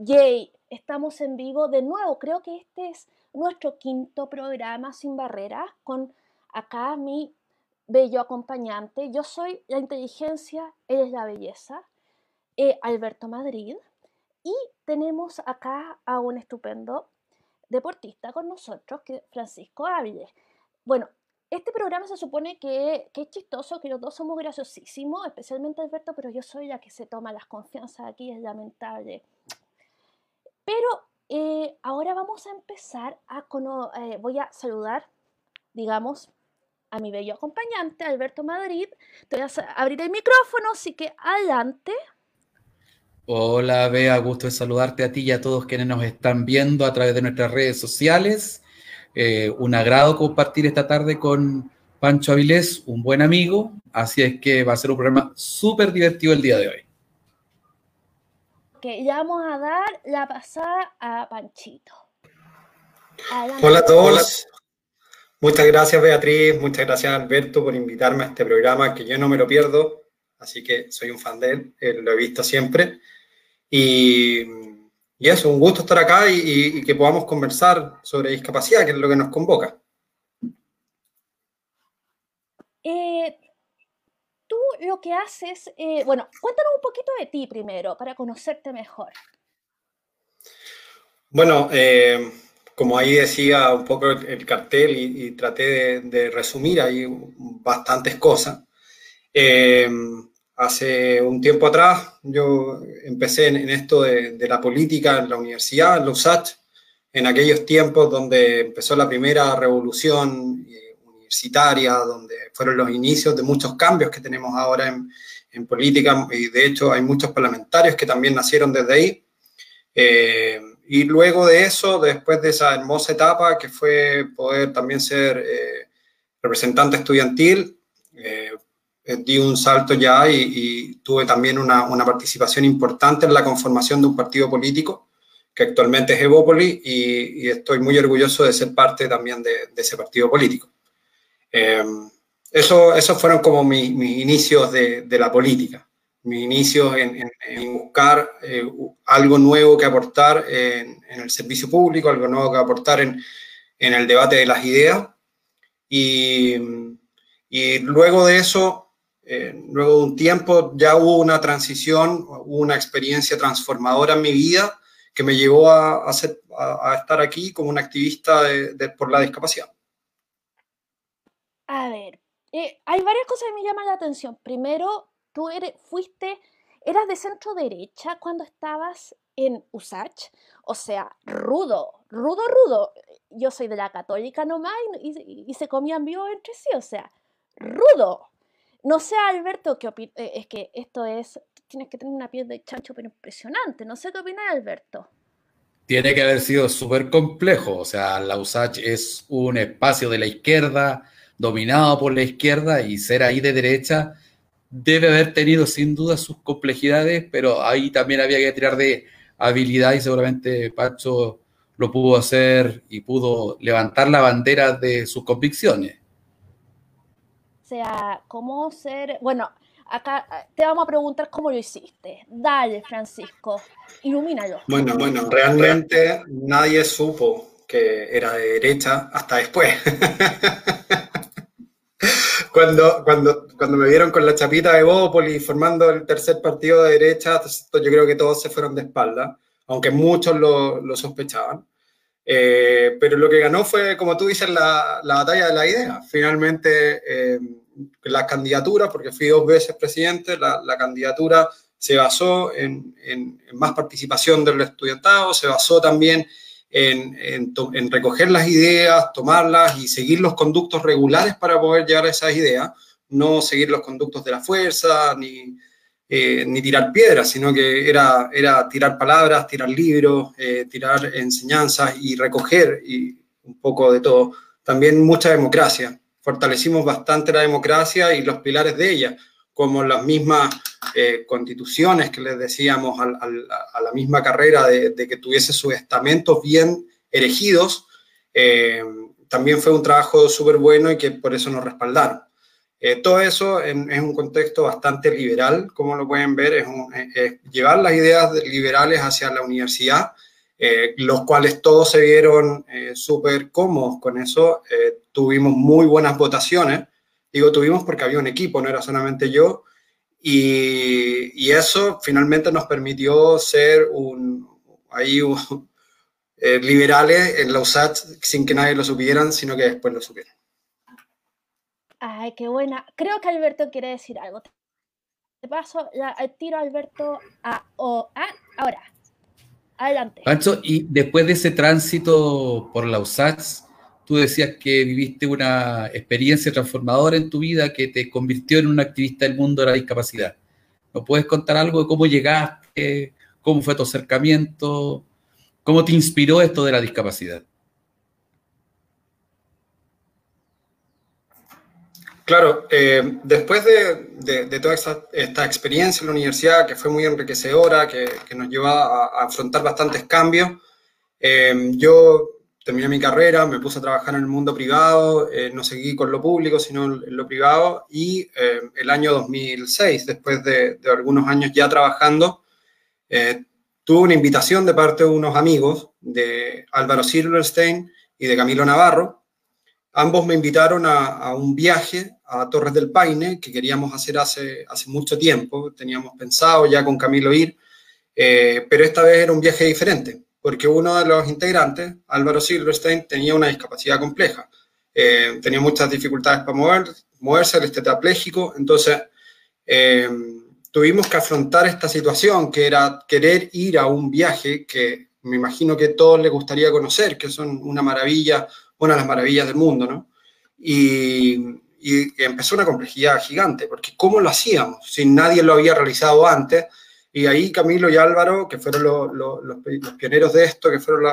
Yay, estamos en vivo de nuevo. Creo que este es nuestro quinto programa sin barreras con acá mi bello acompañante. Yo soy la inteligencia, él es la belleza, eh, Alberto Madrid. Y tenemos acá a un estupendo deportista con nosotros, que Francisco Áviles. Bueno, este programa se supone que, es chistoso, que los dos somos graciosísimos, especialmente Alberto, pero yo soy la que se toma las confianzas aquí, es lamentable. Pero eh, ahora vamos a empezar a... Eh, voy a saludar, digamos, a mi bello acompañante, Alberto Madrid. Te voy a abrir el micrófono, así que adelante. Hola, Bea, gusto de saludarte a ti y a todos quienes nos están viendo a través de nuestras redes sociales. Eh, un agrado compartir esta tarde con Pancho Avilés, un buen amigo, así es que va a ser un programa súper divertido el día de hoy. Que ya vamos a dar la pasada a Panchito. Hola a todos. Muchas gracias Beatriz, muchas gracias Alberto por invitarme a este programa que yo no me lo pierdo, así que soy un fan de él, eh, lo he visto siempre. Y, y, eso, un gusto estar acá y, que podamos conversar sobre discapacidad, que es lo que nos convoca. Eh, lo que haces, eh, bueno, cuéntanos un poquito de ti primero para conocerte mejor. Bueno, eh, como ahí decía un poco el, cartel y, traté de, resumir ahí bastantes cosas. Eh, hace un tiempo atrás yo empecé en, esto de, la política en la universidad, en la USACH, en aquellos tiempos donde empezó la primera revolución universitaria, donde fueron los inicios de muchos cambios que tenemos ahora en, en política, y de hecho hay muchos parlamentarios que también nacieron desde ahí. Eh, y luego de eso, después de esa hermosa etapa que fue poder también ser eh, representante estudiantil, eh, di un salto ya y, tuve también una, una, participación importante en la conformación de un partido político que actualmente es Evópoli y, estoy muy orgulloso de ser parte también de, de ese partido político. Eh, eso, esos fueron como mis, mis inicios de, de la política mis inicios en, buscar eh, algo nuevo que aportar en, el servicio público, algo nuevo que aportar en, el debate de las ideas. Y, luego de eso, eh, luego de un tiempo, ya hubo una transición, hubo una experiencia transformadora en mi vida que me llevó a, a, estar aquí como un activista por la discapacidad. A ver, eh, hay varias cosas que me llaman la atención. Primero, tú fuiste, eras de centro derecha cuando estabas en USACH, o sea, rudo, rudo, rudo. Yo soy de la católica nomás y, y, se comían vivos entre sí, o sea, rudo. No sé, Alberto, qué eh, es que esto es, tienes que tener una piel de chancho pero impresionante. No sé qué opina Alberto. Tiene que haber sido súper complejo, o sea, la USACH es un espacio de la izquierda, dominado por la izquierda, y ser ahí de derecha debe haber tenido sin duda sus complejidades, pero ahí también había que tirar de habilidad y seguramente Pacho lo pudo hacer y pudo levantar la bandera de sus convicciones. O sea, ¿cómo ser? Bueno, acá te vamos a preguntar cómo lo hiciste. Dale, Francisco, ilumínalo. Bueno, bueno, realmente nadie supo que era de derecha hasta después. cuando, cuando, cuando me vieron con la chapita de Bópoli formando el tercer partido de derecha, yo creo que todos se fueron de espalda, aunque muchos lo, lo sospechaban. Eh, pero lo que ganó fue, como tú dices, la, la batalla de la idea. Finalmente, eh, la candidatura, porque fui dos veces presidente, la, la candidatura se basó en, en, en, más participación del estudiantado, se basó también en, recoger las ideas, tomarlas y seguir los conductos regulares para poder llegar a esas ideas, no seguir los conductos de la fuerza, ni, eh, ni tirar piedras, sino que era, era tirar palabras, tirar libros, eh, tirar enseñanzas y recoger y un poco de todo. También mucha democracia. Fortalecimos bastante la democracia y los pilares de ella como las mismas eh, constituciones que les decíamos a, la misma carrera de, que tuviese sus estamentos bien erigidos, eh, también fue un trabajo súper bueno y que por eso nos respaldaron. todo eso es un contexto bastante liberal, como lo pueden ver, es, llevar las ideas liberales hacia la universidad, los cuales todos se vieron súper cómodos con eso, tuvimos muy buenas votaciones, digo tuvimos porque había un equipo, no era solamente yo, y, eso finalmente nos permitió ser un, ahí eh, liberales en la USAT sin que nadie lo supieran, sino que después lo supieran. Ay, qué buena. Creo que Alberto quiere decir algo. Te paso el tiro a Alberto a, ahora. Adelante. Pancho, y después de ese tránsito por la USAT, tú decías que viviste una experiencia transformadora en tu vida que te convirtió en un activista del mundo de la discapacidad. ¿Nos puedes contar algo de cómo llegaste? ¿Cómo fue tu acercamiento? ¿Cómo te inspiró esto de la discapacidad? Claro, eh, después de, toda esta, experiencia en la universidad, que fue muy enriquecedora, que, nos llevó a, afrontar bastantes cambios, eh, yo terminé mi carrera, me puse a trabajar en el mundo privado, eh, no seguí con lo público, sino en lo privado, y eh, el año 2006, después de, algunos años ya trabajando, eh, tuve una invitación de parte de unos amigos, de Álvaro Silverstein y de Camilo Navarro. Ambos me invitaron a, un viaje a Torres del Paine, que queríamos hacer hace, hace mucho tiempo, teníamos pensado ya con Camilo ir, pero esta vez era un viaje diferente porque uno de los integrantes, Álvaro Silverstein, tenía una discapacidad compleja. Eh, tenía muchas dificultades para mover, moverse, el tetrapléjico, entonces eh, tuvimos que afrontar esta situación, que era querer ir a un viaje que me imagino que a todos les gustaría conocer, que son una maravilla, una de las maravillas del mundo, ¿no? Y, y empezó una complejidad gigante, porque ¿cómo lo hacíamos? Si nadie lo había realizado antes, y ahí Camilo y Álvaro, que fueron los, pioneros de esto, que fueron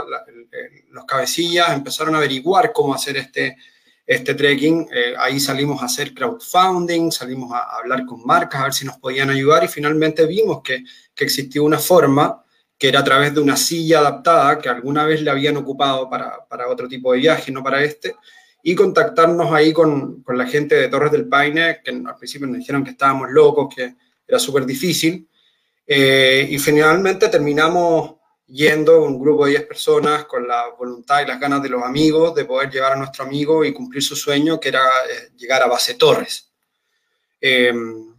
los cabecillas, empezaron a averiguar cómo hacer este, este trekking. Eh, ahí salimos a hacer crowdfunding, salimos a, hablar con marcas, a ver si nos podían ayudar y finalmente vimos que, que existía una forma que era a través de una silla adaptada que alguna vez le habían ocupado para, para otro tipo de viaje, no para este, y contactarnos ahí con, con, la gente de Torres del Paine, que al principio nos dijeron que estábamos locos, que era súper difícil, eh, y finalmente terminamos yendo un grupo de 10 personas con la voluntad y las ganas de los amigos de poder llevar a nuestro amigo y cumplir su sueño, que era eh, llegar a Base Torres. Em,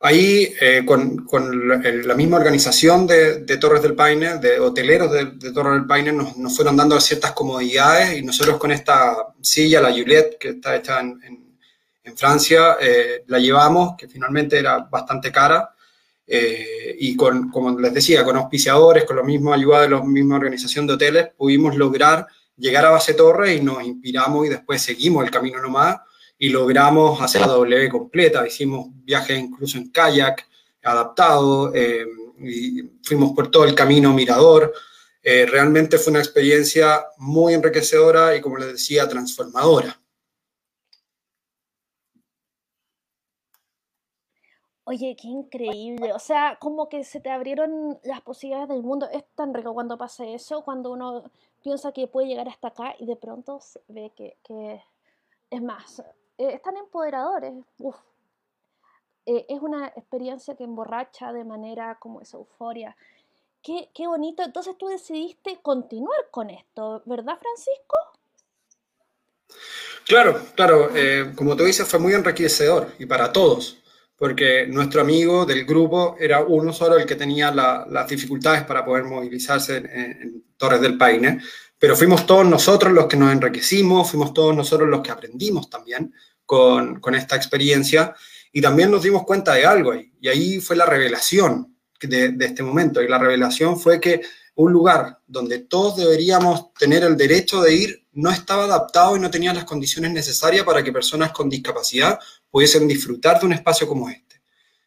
ahí, eh, con, con, la misma organización de, de, Torres del Paine, de hoteleros de, Torres del Paine, nos, nos, fueron dando ciertas comodidades y nosotros con esta silla, la Juliette, que está hecha en, en, en Francia, la llevamos, que finalmente era bastante cara, eh, y con, como les decía, con auspiciadores, con la misma ayuda de la misma organización de hoteles, pudimos lograr llegar a Base Torre y nos inspiramos y después seguimos el camino nomás y logramos hacer la W completa. Hicimos viajes incluso en kayak adaptado eh, y fuimos por todo el camino mirador. Eh, realmente fue una experiencia muy enriquecedora y, como les decía, transformadora. Oye, qué increíble. O sea, como que se te abrieron las posibilidades del mundo. Es tan rico cuando pasa eso, cuando uno piensa que puede llegar hasta acá y de pronto ve que, es más. Eh, están empoderadores. Uf. Eh, es una experiencia que emborracha de manera como esa euforia. Qué, qué bonito. Entonces tú decidiste continuar con esto, ¿verdad, Francisco? Claro, claro. Eh, como tú dices, fue muy enriquecedor y para todos porque nuestro amigo del grupo era uno solo el que tenía las dificultades para poder movilizarse en, Torres del Paine, pero fuimos todos nosotros los que nos enriquecimos, fuimos todos nosotros los que aprendimos también con, esta experiencia y también nos dimos cuenta de algo ahí, y ahí fue la revelación de este momento, y la revelación fue que un lugar donde todos deberíamos tener el derecho de ir no estaba adaptado y no tenía las condiciones necesarias para que personas con discapacidad pudiesen disfrutar de un espacio como este.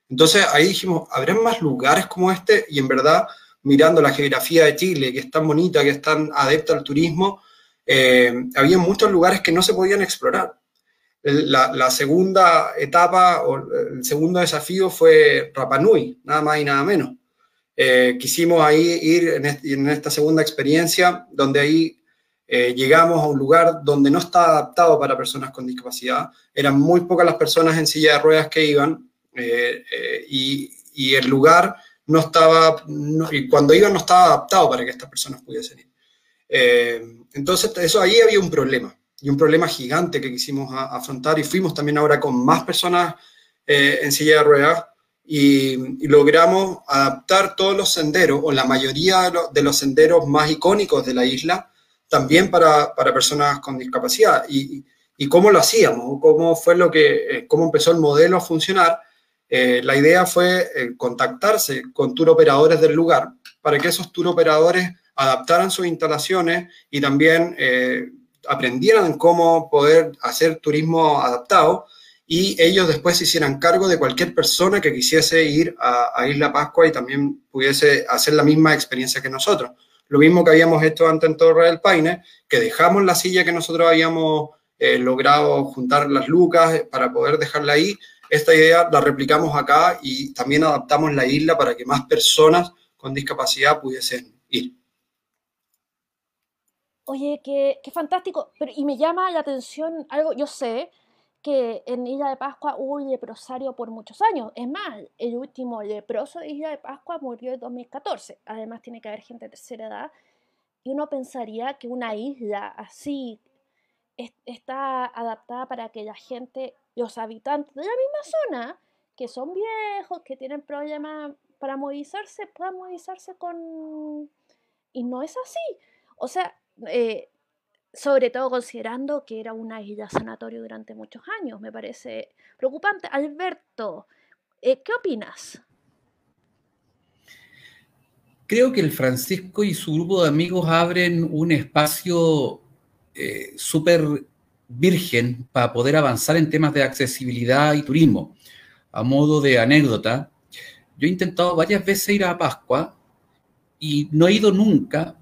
Entonces ahí dijimos, ¿habrán más lugares como este? Y en verdad, mirando la geografía de Chile, que es tan bonita, que es tan adepta al turismo, eh, había muchos lugares que no se podían explorar. La, segunda etapa o el segundo desafío fue Rapa Nui, nada más y nada menos. Eh, quisimos ahí ir en, esta segunda experiencia, donde ahí eh, llegamos a un lugar donde no está adaptado para personas con discapacidad. Eran muy pocas las personas en silla de ruedas que iban eh, eh, y, y, el lugar no estaba, y cuando iban no estaba adaptado para que estas personas pudiesen ir. entonces, eso ahí había un problema y un problema gigante que quisimos afrontar y fuimos también ahora con más personas en silla de ruedas y, logramos adaptar todos los senderos o la mayoría de los senderos más icónicos de la isla también para, para personas con discapacidad. Y, y, cómo lo hacíamos, cómo fue lo que, eh, cómo empezó el modelo a funcionar. Eh, la idea fue eh, contactarse con tour operadores del lugar para que esos tour operadores adaptaran sus instalaciones y también aprendieran cómo poder hacer turismo adaptado y ellos después se hicieran cargo de cualquier persona que quisiese ir a, a Isla Pascua y también pudiese hacer la misma experiencia que nosotros. Lo mismo que habíamos hecho antes en Torre del Paine, que dejamos la silla que nosotros habíamos eh, logrado juntar las lucas eh, para poder dejarla ahí. Esta idea la replicamos acá y también adaptamos la isla para que más personas con discapacidad pudiesen ir. Oye, qué, qué fantástico. Pero, y me llama la atención algo, yo sé, que en Isla de Pascua hubo un leprosario por muchos años. Es más, el último leproso de Isla de Pascua murió en 2014. Además, tiene que haber gente de tercera edad. Y uno pensaría que una isla así está adaptada para que la gente, los habitantes de la misma zona, que son viejos, que tienen problemas para movilizarse, puedan movilizarse con... Y no es así. O sea, eh, sobre todo considerando que era una isla sanatorio durante muchos años. Me parece preocupante. Alberto, eh, ¿qué opinas? Creo que el Francisco y su grupo de amigos abren un espacio eh, súper virgen para poder avanzar en temas de accesibilidad y turismo. A modo de anécdota, yo he intentado varias veces ir a Pascua y no he ido nunca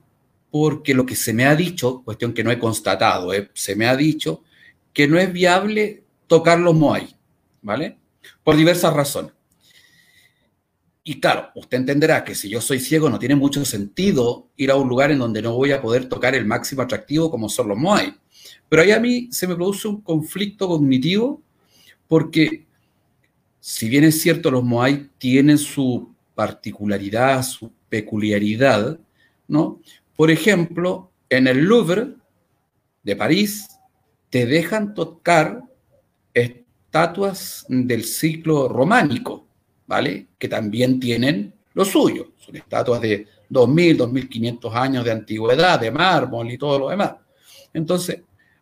porque lo que se me ha dicho, cuestión que no he constatado, eh, se me ha dicho que no es viable tocar los Moai, ¿vale? Por diversas razones. Y claro, usted entenderá que si yo soy ciego no tiene mucho sentido ir a un lugar en donde no voy a poder tocar el máximo atractivo como son los Moai. Pero ahí a mí se me produce un conflicto cognitivo porque si bien es cierto los Moai tienen su particularidad, su peculiaridad, ¿no? Por ejemplo, en el Louvre de París te dejan tocar estatuas del ciclo románico, ¿vale? Que también tienen lo suyo. Son estatuas de 2.000, 2.500 años de antigüedad, de mármol y todo lo demás. Entonces,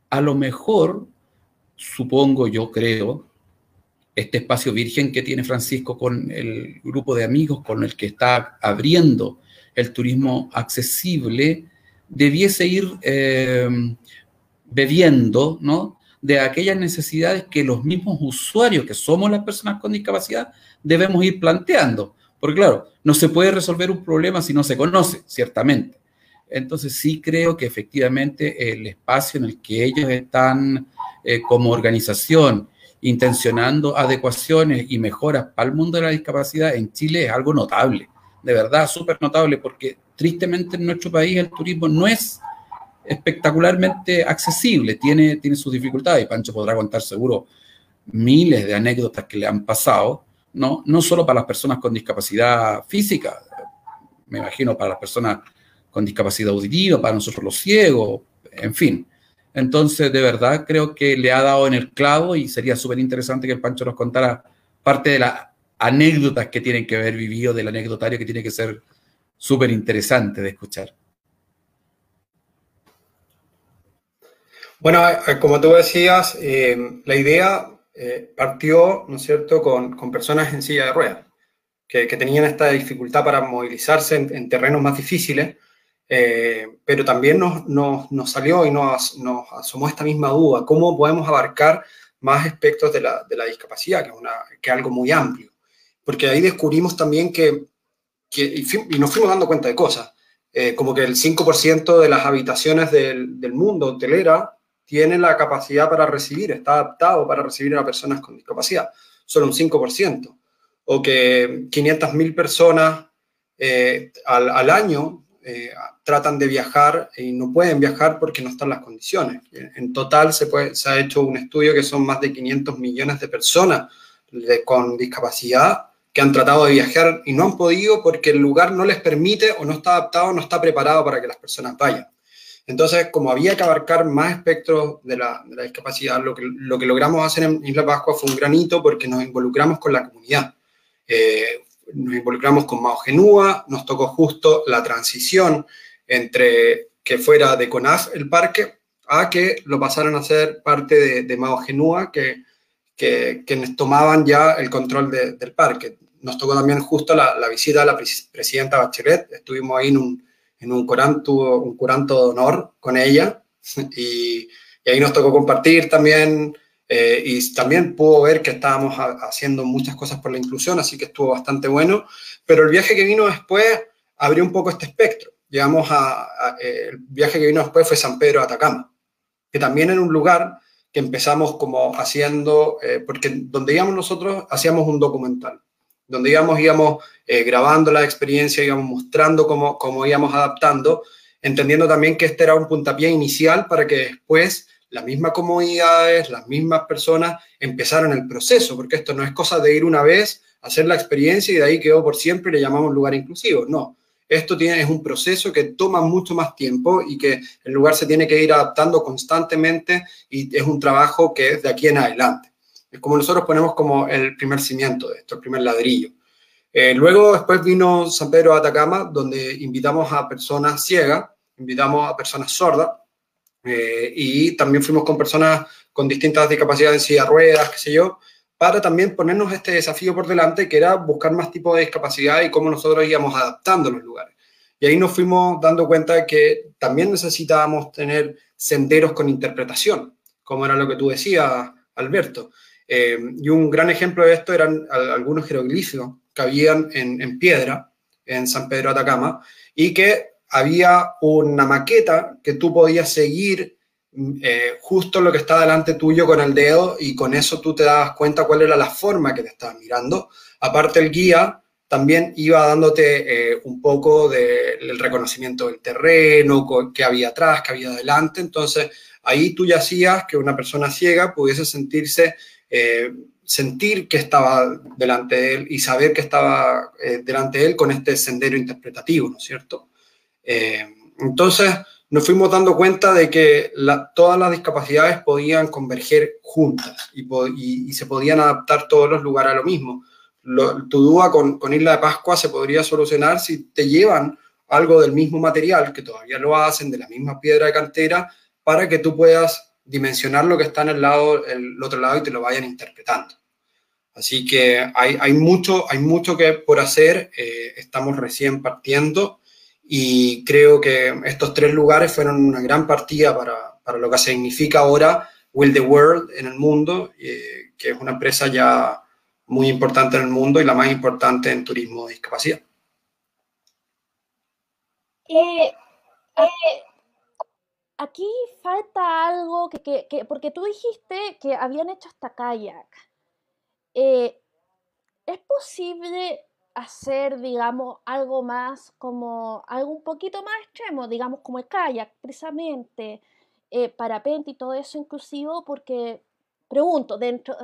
a lo mejor, supongo yo creo, este espacio virgen que tiene Francisco con el grupo de amigos con el que está abriendo el turismo accesible debiese ir eh, bebiendo ¿no? de aquellas necesidades que los mismos usuarios, que somos las personas con discapacidad, debemos ir planteando. Porque claro, no se puede resolver un problema si no se conoce, ciertamente. Entonces sí creo que efectivamente el espacio en el que ellos están eh, como organización intencionando adecuaciones y mejoras para el mundo de la discapacidad en Chile es algo notable de verdad súper notable, porque tristemente en nuestro país el turismo no es espectacularmente accesible, tiene, tiene sus dificultades, y Pancho podrá contar seguro miles de anécdotas que le han pasado, ¿no? no solo para las personas con discapacidad física, me imagino para las personas con discapacidad auditiva, para nosotros los ciegos, en fin. Entonces, de verdad, creo que le ha dado en el clavo y sería súper interesante que el Pancho nos contara parte de la anécdotas que tienen que haber vivido del anecdotario que tiene que ser súper interesante de escuchar. Bueno, eh, como tú decías, eh, la idea eh, partió, ¿no es cierto?, con, personas en silla de ruedas, que, tenían esta dificultad para movilizarse en, terrenos más difíciles, pero también nos, salió y nos, nos, asomó esta misma duda, ¿cómo podemos abarcar más aspectos de la, discapacidad, que es, una, que es algo muy amplio? Porque ahí descubrimos también que, y, nos fuimos dando cuenta de cosas, eh, como que el 5% de las habitaciones del, del, mundo hotelera tiene la capacidad para recibir, está adaptado para recibir a personas con discapacidad, solo un 5%, o que 500.000 personas eh, al, al, año eh, tratan de viajar y no pueden viajar porque no están las condiciones. En total se, se ha hecho un estudio que son más de 500 millones de personas con discapacidad que han tratado de viajar y no han podido porque el lugar no les permite o no está adaptado, no está preparado para que las personas vayan. Entonces, como había que abarcar más espectros de la, discapacidad, lo que, lo que, logramos hacer en Isla Pascua fue un granito porque nos involucramos con la comunidad. Eh, nos involucramos con Mao Genúa, nos tocó justo la transición entre que fuera de CONAF el parque a que lo pasaran a ser parte de, de Mao Genúa, que, que, tomaban ya el control del parque. Nos tocó también justo la, la visita de la presidenta Bachelet, estuvimos ahí en un, en un curanto, un curanto de honor con ella y, y ahí nos tocó compartir también eh, y también pudo ver que estábamos haciendo muchas cosas por la inclusión, así que estuvo bastante bueno. Pero el viaje que vino después abrió un poco este espectro. Llegamos a, eh, el viaje que vino después fue San Pedro de Atacama, que también era un lugar que empezamos como haciendo, eh, porque donde íbamos nosotros hacíamos un documental, donde íbamos, íbamos grabando la experiencia, íbamos mostrando cómo, cómo íbamos adaptando, entendiendo también que este era un puntapié inicial para que después las mismas comunidades, las mismas personas empezaron el proceso, porque esto no es cosa de ir una vez, hacer la experiencia y de ahí quedó por siempre y le llamamos lugar inclusivo. No, esto tiene, es un proceso que toma mucho más tiempo y que el lugar se tiene que ir adaptando constantemente y es un trabajo que es de aquí en adelante. Es como nosotros ponemos como el primer cimiento de esto, el primer ladrillo. Eh, luego después vino San Pedro de Atacama, donde invitamos a personas ciegas, invitamos a personas sordas, eh, y también fuimos con personas con distintas discapacidades, silla ruedas, qué sé yo, para también ponernos este desafío por delante, que era buscar más tipos de discapacidad y cómo nosotros íbamos adaptando los lugares. Y ahí nos fuimos dando cuenta de que también necesitábamos tener senderos con interpretación, como era lo que tú decías, Alberto. Eh, y un gran ejemplo de esto eran algunos jeroglíficos que habían en, piedra en San Pedro Atacama y que había una maqueta que tú podías seguir mm, eh, justo lo que está delante tuyo con el dedo y con eso tú te dabas cuenta cuál era la forma que te estabas mirando. Aparte el guía también iba dándote eh, un poco del reconocimiento del terreno, qué había atrás, qué había adelante. Entonces ahí tú ya hacías que una persona ciega pudiese sentirse, eh, sentir que estaba delante de él y saber que estaba delante de él con este sendero interpretativo, ¿no es cierto? Eh, entonces nos fuimos dando cuenta de que todas las discapacidades podían converger juntas y, se podían adaptar todos los lugares a lo mismo. tu duda con, Isla de Pascua se podría solucionar si te llevan algo del mismo material, que todavía lo hacen, de la misma piedra de cantera, para que tú puedas dimensionar lo que está en el, lado, el otro lado y te lo vayan interpretando. Así que hay, mucho, hay mucho que por hacer, eh, estamos recién partiendo y creo que estos tres lugares fueron una gran partida para, para lo que significa ahora Will the World en el mundo, eh, que es una empresa ya muy importante en el mundo y la más importante en turismo de discapacidad. Eh, eh, aquí falta algo que, que, que, porque tú dijiste que habían hecho hasta kayak. ¿Es posible hacer, digamos, algo más como algo un poquito más extremo, digamos, como el kayak, precisamente, eh, parapente y todo eso inclusivo, porque pregunto, dentro,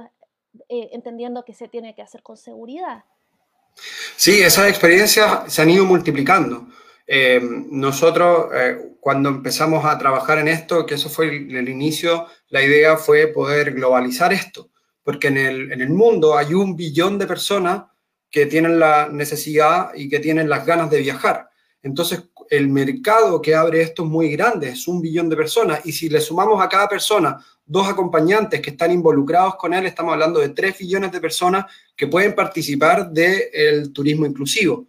eh, entendiendo que se tiene que hacer con seguridad. Sí, esas experiencias se han ido multiplicando. Eh, nosotros, cuando empezamos a trabajar en esto, que eso fue el, el, inicio, la idea fue poder globalizar esto, porque en el, en el mundo hay un billón de personas que tienen la necesidad y que tienen las ganas de viajar. Entonces, el mercado que abre esto es muy grande, es un billón de personas. Y si le sumamos a cada persona dos acompañantes que están involucrados con él, estamos hablando de tres billones de personas que pueden participar del turismo inclusivo.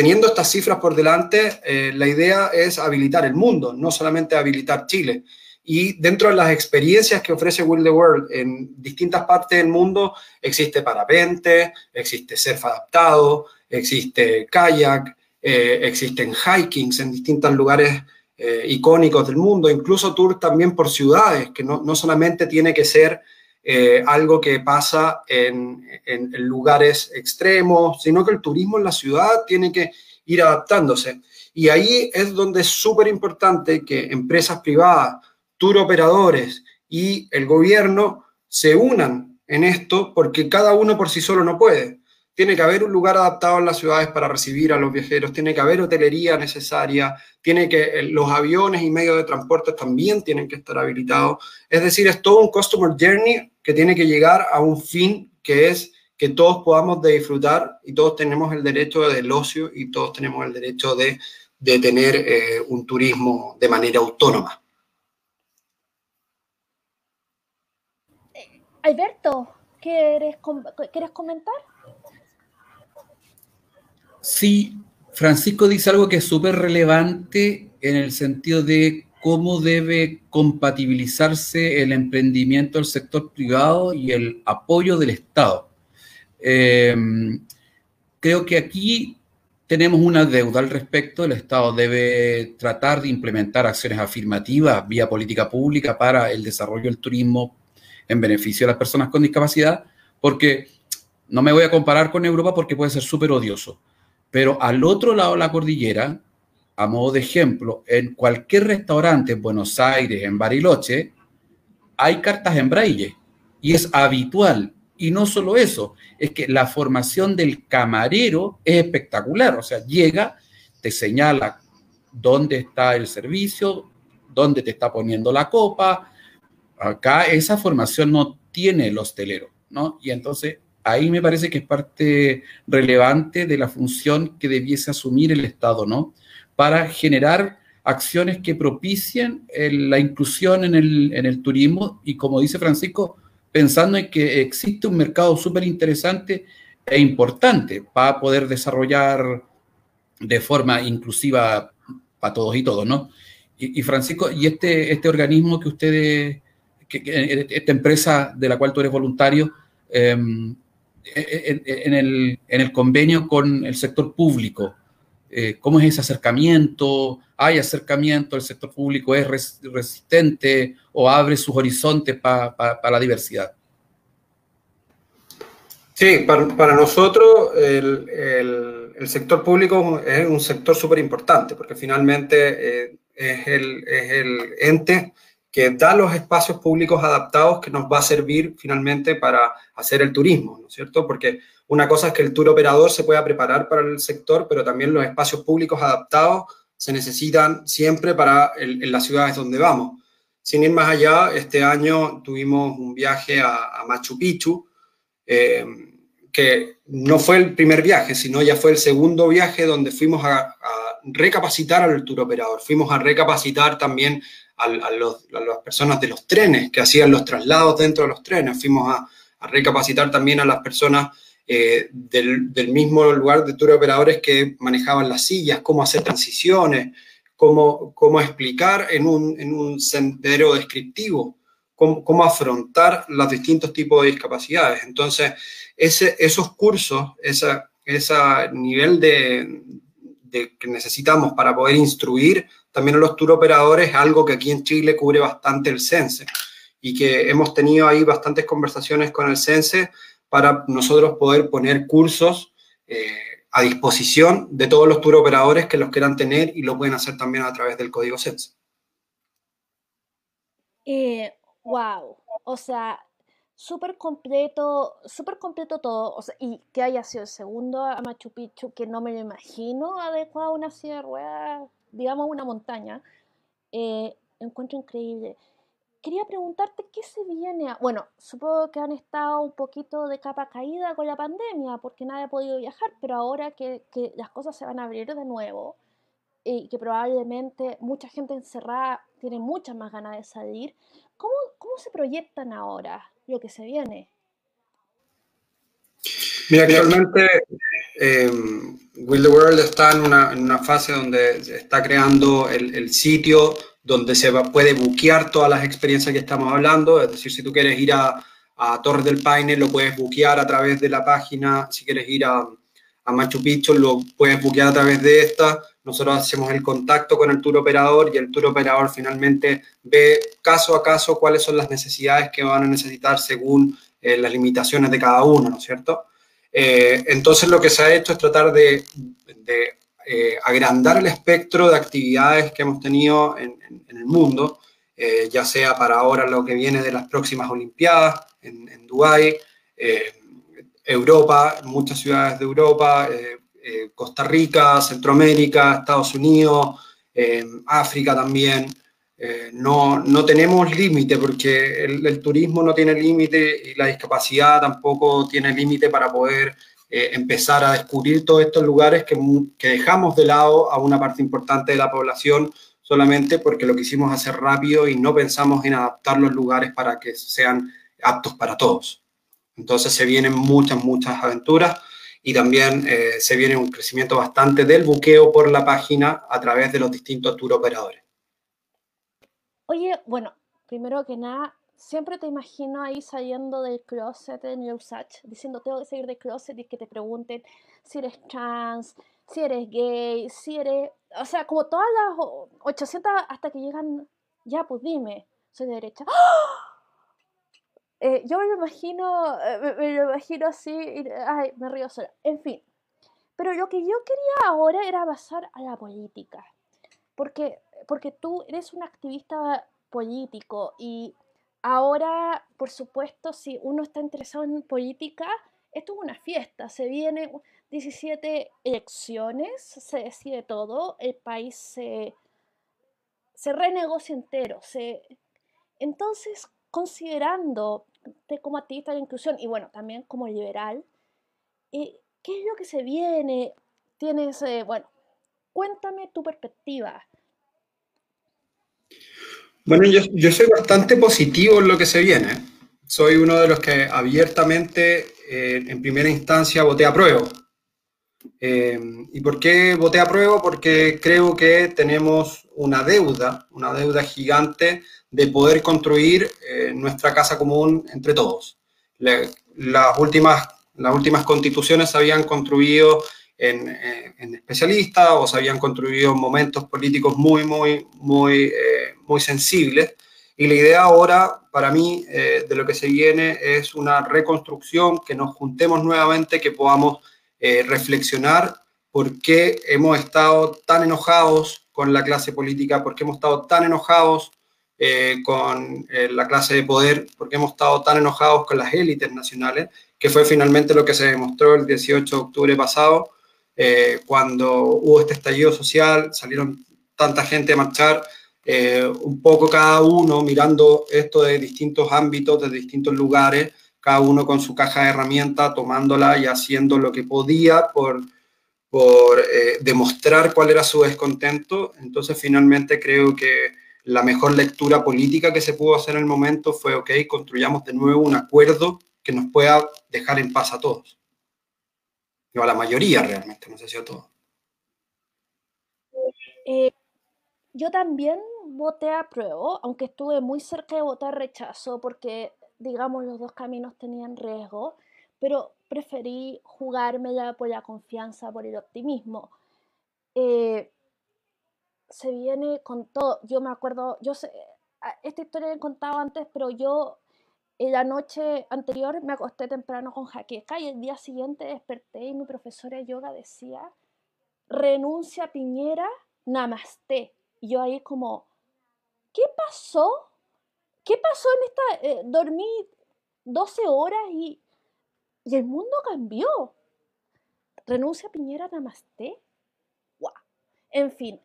Teniendo estas cifras por delante, eh, la idea es habilitar el mundo, no solamente habilitar Chile. Y dentro de las experiencias que ofrece Will the World en distintas partes del mundo, existe parapente, existe surf adaptado, existe kayak, eh, existen hikings en distintos lugares eh, icónicos del mundo, incluso tour también por ciudades, que no, no solamente tiene que ser eh, algo que pasa en, en, lugares extremos, sino que el turismo en la ciudad tiene que ir adaptándose. Y ahí es donde es súper importante que empresas privadas, tour operadores y el gobierno se unan en esto porque cada uno por sí solo no puede. Tiene que haber un lugar adaptado en las ciudades para recibir a los viajeros, tiene que haber hotelería necesaria, tiene que eh, los aviones y medios de transporte también tienen que estar habilitados. Es decir, es todo un customer journey que tiene que llegar a un fin que es que todos podamos disfrutar y todos tenemos el derecho del ocio y todos tenemos el derecho de, tener eh, un turismo de manera autónoma. Alberto, ¿quieres, ¿quieres comentar? Sí, Francisco dice algo que es súper relevante en el sentido de cómo debe compatibilizarse el emprendimiento del sector privado y el apoyo del Estado. Em, creo que aquí tenemos una deuda al respecto. El Estado debe tratar de implementar acciones afirmativas vía política pública para el desarrollo del turismo en beneficio de las personas con discapacidad, porque no me voy a comparar con Europa porque puede ser súper odioso. Pero al otro lado de la cordillera, a modo de ejemplo, en cualquier restaurante en Buenos Aires, en Bariloche, hay cartas en braille y es habitual y no solo eso, es que la formación del camarero es espectacular. O sea, llega, te señala dónde está el servicio, dónde te está poniendo la copa. Acá esa formación no tiene el hostelero, ¿no? Y entonces ahí me parece que es parte relevante de la función que debiese asumir el Estado, ¿no? Para generar acciones que propicien la inclusión en el, en el turismo y, como dice Francisco, pensando en que existe un mercado súper interesante e importante para poder desarrollar de forma inclusiva para todos y todos, ¿no? Y, Francisco, y este, este organismo que ustedes, que, esta empresa de la cual tú eres voluntario, em, en, el, en, el, convenio con el sector público, eh, ¿cómo es ese acercamiento? ¿Hay acercamiento? ¿El sector público es resistente o abre sus horizontes para la diversidad? Sí, para, nosotros el, el, sector público es un sector súper importante porque finalmente eh, es, el, es el ente que da los espacios públicos adaptados que nos va a servir finalmente para hacer el turismo, ¿no es cierto? Porque una cosa es que el tour operador se pueda preparar para el sector, pero también los espacios públicos adaptados se necesitan siempre para en las ciudades donde vamos. Sin ir más allá, este año tuvimos un viaje a, Machu Picchu, eh, que no fue el primer viaje, sino ya fue el segundo viaje donde fuimos a, recapacitar al tour operador, fuimos a recapacitar también a, las personas de los trenes que hacían los traslados dentro de los trenes, fuimos a, a recapacitar también a las personas eh, del, mismo lugar de tour operadores que manejaban las sillas, cómo hacer transiciones, cómo, cómo explicar en un, en un sendero descriptivo, cómo, afrontar los distintos tipos de discapacidades. Entonces, ese, esos cursos, ese nivel de, que necesitamos para poder instruir también a los tour operadores es algo que aquí en Chile cubre bastante el CENSE y que hemos tenido ahí bastantes conversaciones con el CENSE para nosotros poder poner cursos eh, a disposición de todos los tour operadores que los quieran tener y lo pueden hacer también a través del código SETS. Eh, wow, o sea, súper completo, súper completo todo, o sea, y que haya sido el segundo a Machu Picchu, que no me lo imagino adecuado a una sierra, digamos una montaña, eh, encuentro increíble quería preguntarte qué se viene. Bueno, supongo que han estado un poquito de capa caída con la pandemia porque nadie ha podido viajar, pero ahora que, las cosas se van a abrir de nuevo y que probablemente mucha gente encerrada tiene muchas más ganas de salir, ¿cómo, cómo se proyectan ahora lo que se viene? Mira, actualmente eh, Will the World está en una, en una, fase donde está creando el, el sitio donde se puede buquear todas las experiencias que estamos hablando, es decir, si tú quieres ir a, a Torres del Paine, lo puedes buquear a través de la página, si quieres ir a, a Machu Picchu, lo puedes buquear a través de esta, nosotros hacemos el contacto con el tour operador y el tour operador finalmente ve caso a caso cuáles son las necesidades que van a necesitar según eh, las limitaciones de cada uno, ¿no es cierto? Eh, entonces lo que se ha hecho es tratar de, eh, agrandar el espectro de actividades que hemos tenido en, el mundo, eh, ya sea para ahora lo que viene de las próximas Olimpiadas en, en Dubái, Europa, muchas ciudades de Europa, Costa Rica, Centroamérica, Estados Unidos, África también. No, no, tenemos límite porque el, turismo no tiene límite y la discapacidad tampoco tiene límite para poder eh, empezar a descubrir todos estos lugares que, que, dejamos de lado a una parte importante de la población solamente porque lo quisimos hacer rápido y no pensamos en adaptar los lugares para que sean aptos para todos. Entonces se vienen muchas, muchas aventuras y también eh, se viene un crecimiento bastante del buqueo por la página a través de los distintos tour operadores. Oye, bueno, primero que nada, siempre te imagino ahí saliendo del closet en Usage, diciendo tengo que salir del closet y que te pregunten si eres trans, si eres gay, si eres, o sea, como todas las 800 hasta que llegan, ya pues dime, soy de derecha. Eh, yo me lo imagino, eh, me, lo imagino así, ay, me río sola. En fin, pero lo que yo quería ahora era pasar a la política, porque, porque tú eres un activista político y Ahora, por supuesto, si uno está interesado en política, esto es una fiesta, se vienen 17 elecciones, se decide todo, el país se, se renegocia entero. Se, entonces, considerando como activista de la inclusión y bueno, también como liberal, eh, ¿qué es lo que se viene? Tienes, eh, bueno, cuéntame tu perspectiva. Bueno, yo, soy bastante positivo en lo que se viene. Soy uno de los que abiertamente, eh, en primera instancia, voté a prueba. Eh, ¿Y por qué voté a prueba? Porque creo que tenemos una deuda, una deuda gigante de poder construir eh, nuestra casa común entre todos. las, últimas, las últimas constituciones habían construido en, en, especialistas o se habían construido momentos políticos muy, muy, muy muy sensibles. Y la idea ahora, para mí, eh, de lo que se viene es una reconstrucción, que nos juntemos nuevamente, que podamos eh, reflexionar por qué hemos estado tan enojados con la clase política, por qué hemos estado tan enojados eh, con la clase de poder, por qué hemos estado tan enojados con las élites nacionales, que fue finalmente lo que se demostró el 18 de octubre pasado, cuando hubo este estallido social, salieron tanta gente a marchar eh, un poco cada uno mirando esto de distintos ámbitos, de distintos lugares, cada uno con su caja de herramientas, tomándola y haciendo lo que podía por, por eh, demostrar cuál era su descontento. Entonces, finalmente creo que la mejor lectura política que se pudo hacer en el momento fue, ok, construyamos de nuevo un acuerdo que nos pueda dejar en paz a todos. O a la mayoría realmente, no sé si a todos. Eh, yo también voté a prueba, aunque estuve muy cerca de votar rechazo porque, digamos, los dos caminos tenían riesgo, pero preferí jugármela por la confianza, por el optimismo. Eh, se viene con todo. Yo me acuerdo, yo sé, esta historia la he contado antes, pero yo la noche anterior me acosté temprano con jaqueca y el día siguiente desperté y mi profesora de yoga decía, renuncia Piñera, namaste. Y yo ahí como, ¿qué pasó? ¿Qué pasó en esta... Eh, dormí 12 horas y, y el mundo cambió. Renuncia a Piñera Namaste. ¡Wow! En fin,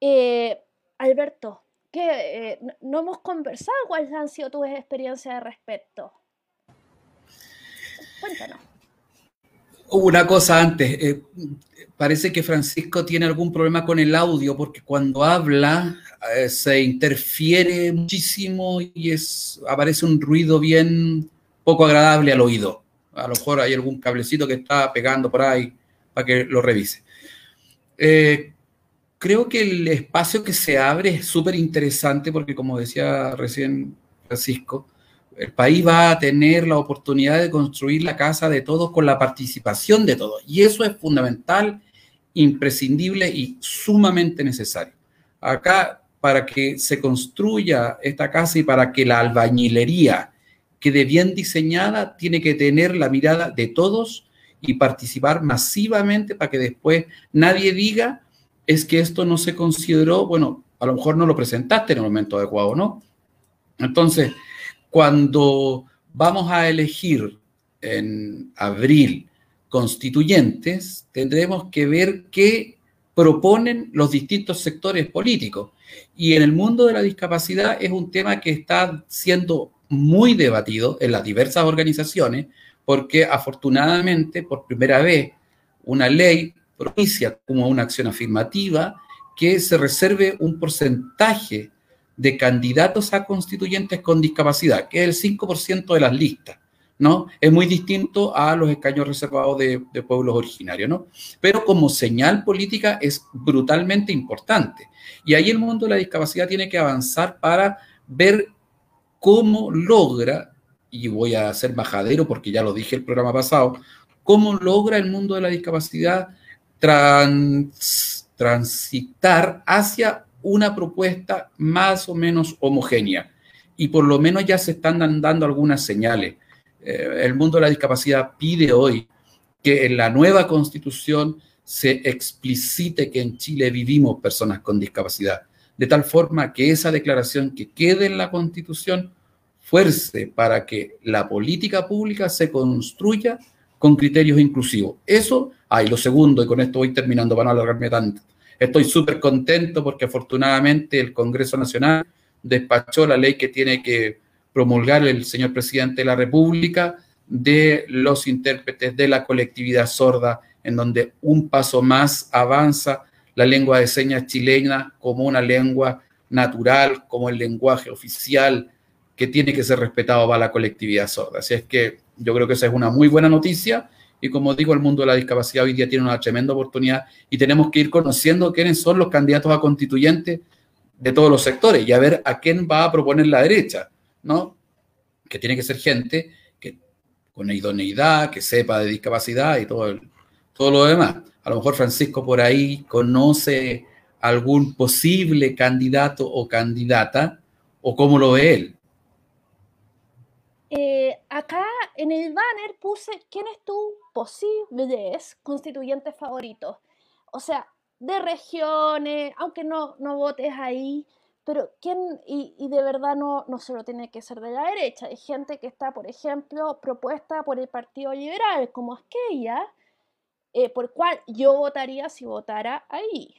eh, Alberto, que eh, no hemos conversado cuáles han sido tus experiencias al respecto. Cuéntanos. Una cosa antes, parece que Francisco tiene algún problema con el audio porque cuando habla eh, se interfiere muchísimo y es, aparece un ruido bien poco agradable al oído. A lo mejor hay algún cablecito que está pegando por ahí para que lo revise. Eh, creo que el espacio que se abre es súper interesante porque, como decía recién Francisco, el país va a tener la oportunidad de construir la casa de todos con la participación de todos. Y eso es fundamental imprescindible y sumamente necesario. Acá, para que se construya esta casa y para que la albañilería quede bien diseñada, tiene que tener la mirada de todos y participar masivamente para que después nadie diga es que esto no se consideró, bueno, a lo mejor no lo presentaste en el momento adecuado, ¿no? Entonces, cuando vamos a elegir en abril constituyentes, tendremos que ver qué proponen los distintos sectores políticos. Y en el mundo de la discapacidad es un tema que está siendo muy debatido en las diversas organizaciones, porque afortunadamente por primera vez una ley propicia como una acción afirmativa que se reserve un porcentaje de candidatos a constituyentes con discapacidad, que es el 5% de las listas. ¿no? Es muy distinto a los escaños reservados de, pueblos originarios, ¿no? Pero como señal política es brutalmente importante. Y ahí el mundo de la discapacidad tiene que avanzar para ver cómo logra, y voy a ser majadero porque ya lo dije el programa pasado, cómo logra el mundo de la discapacidad transitar hacia una propuesta más o menos homogénea. Y por lo menos ya se están dando algunas señales. Eh, el mundo de la discapacidad pide hoy que en la nueva constitución se explicite que en Chile vivimos personas con discapacidad, de tal forma que esa declaración que quede en la constitución fuerce para que la política pública se construya con criterios inclusivos. Eso, ah, y lo segundo, y con esto voy terminando para no alargarme tanto, estoy súper contento porque afortunadamente el Congreso Nacional despachó la ley que tiene que promulgar el señor presidente de la República de los intérpretes de la colectividad sorda, en donde un paso más avanza la lengua de señas chilena como una lengua natural, como el lenguaje oficial que tiene que ser respetado para la colectividad sorda. Así es que yo creo que esa es una muy buena noticia y como digo, el mundo de la discapacidad hoy día tiene una tremenda oportunidad y tenemos que ir conociendo quiénes son los candidatos a constituyentes de todos los sectores y a ver a quién va a proponer la derecha. ¿no? Que tiene que ser gente que con idoneidad, que sepa de discapacidad y todo, todo lo demás. A lo mejor Francisco por ahí conoce algún posible candidato o candidata o cómo lo ve él. Eh, acá en el banner puse quién es tu posible constituyente favorito. O sea, de regiones, aunque no, no votes ahí, pero ¿quién? Y, de verdad no, no solo tiene que ser de la derecha, hay gente que está, por ejemplo, propuesta por el Partido Liberal, como aquella, eh, por cual yo votaría si votara ahí.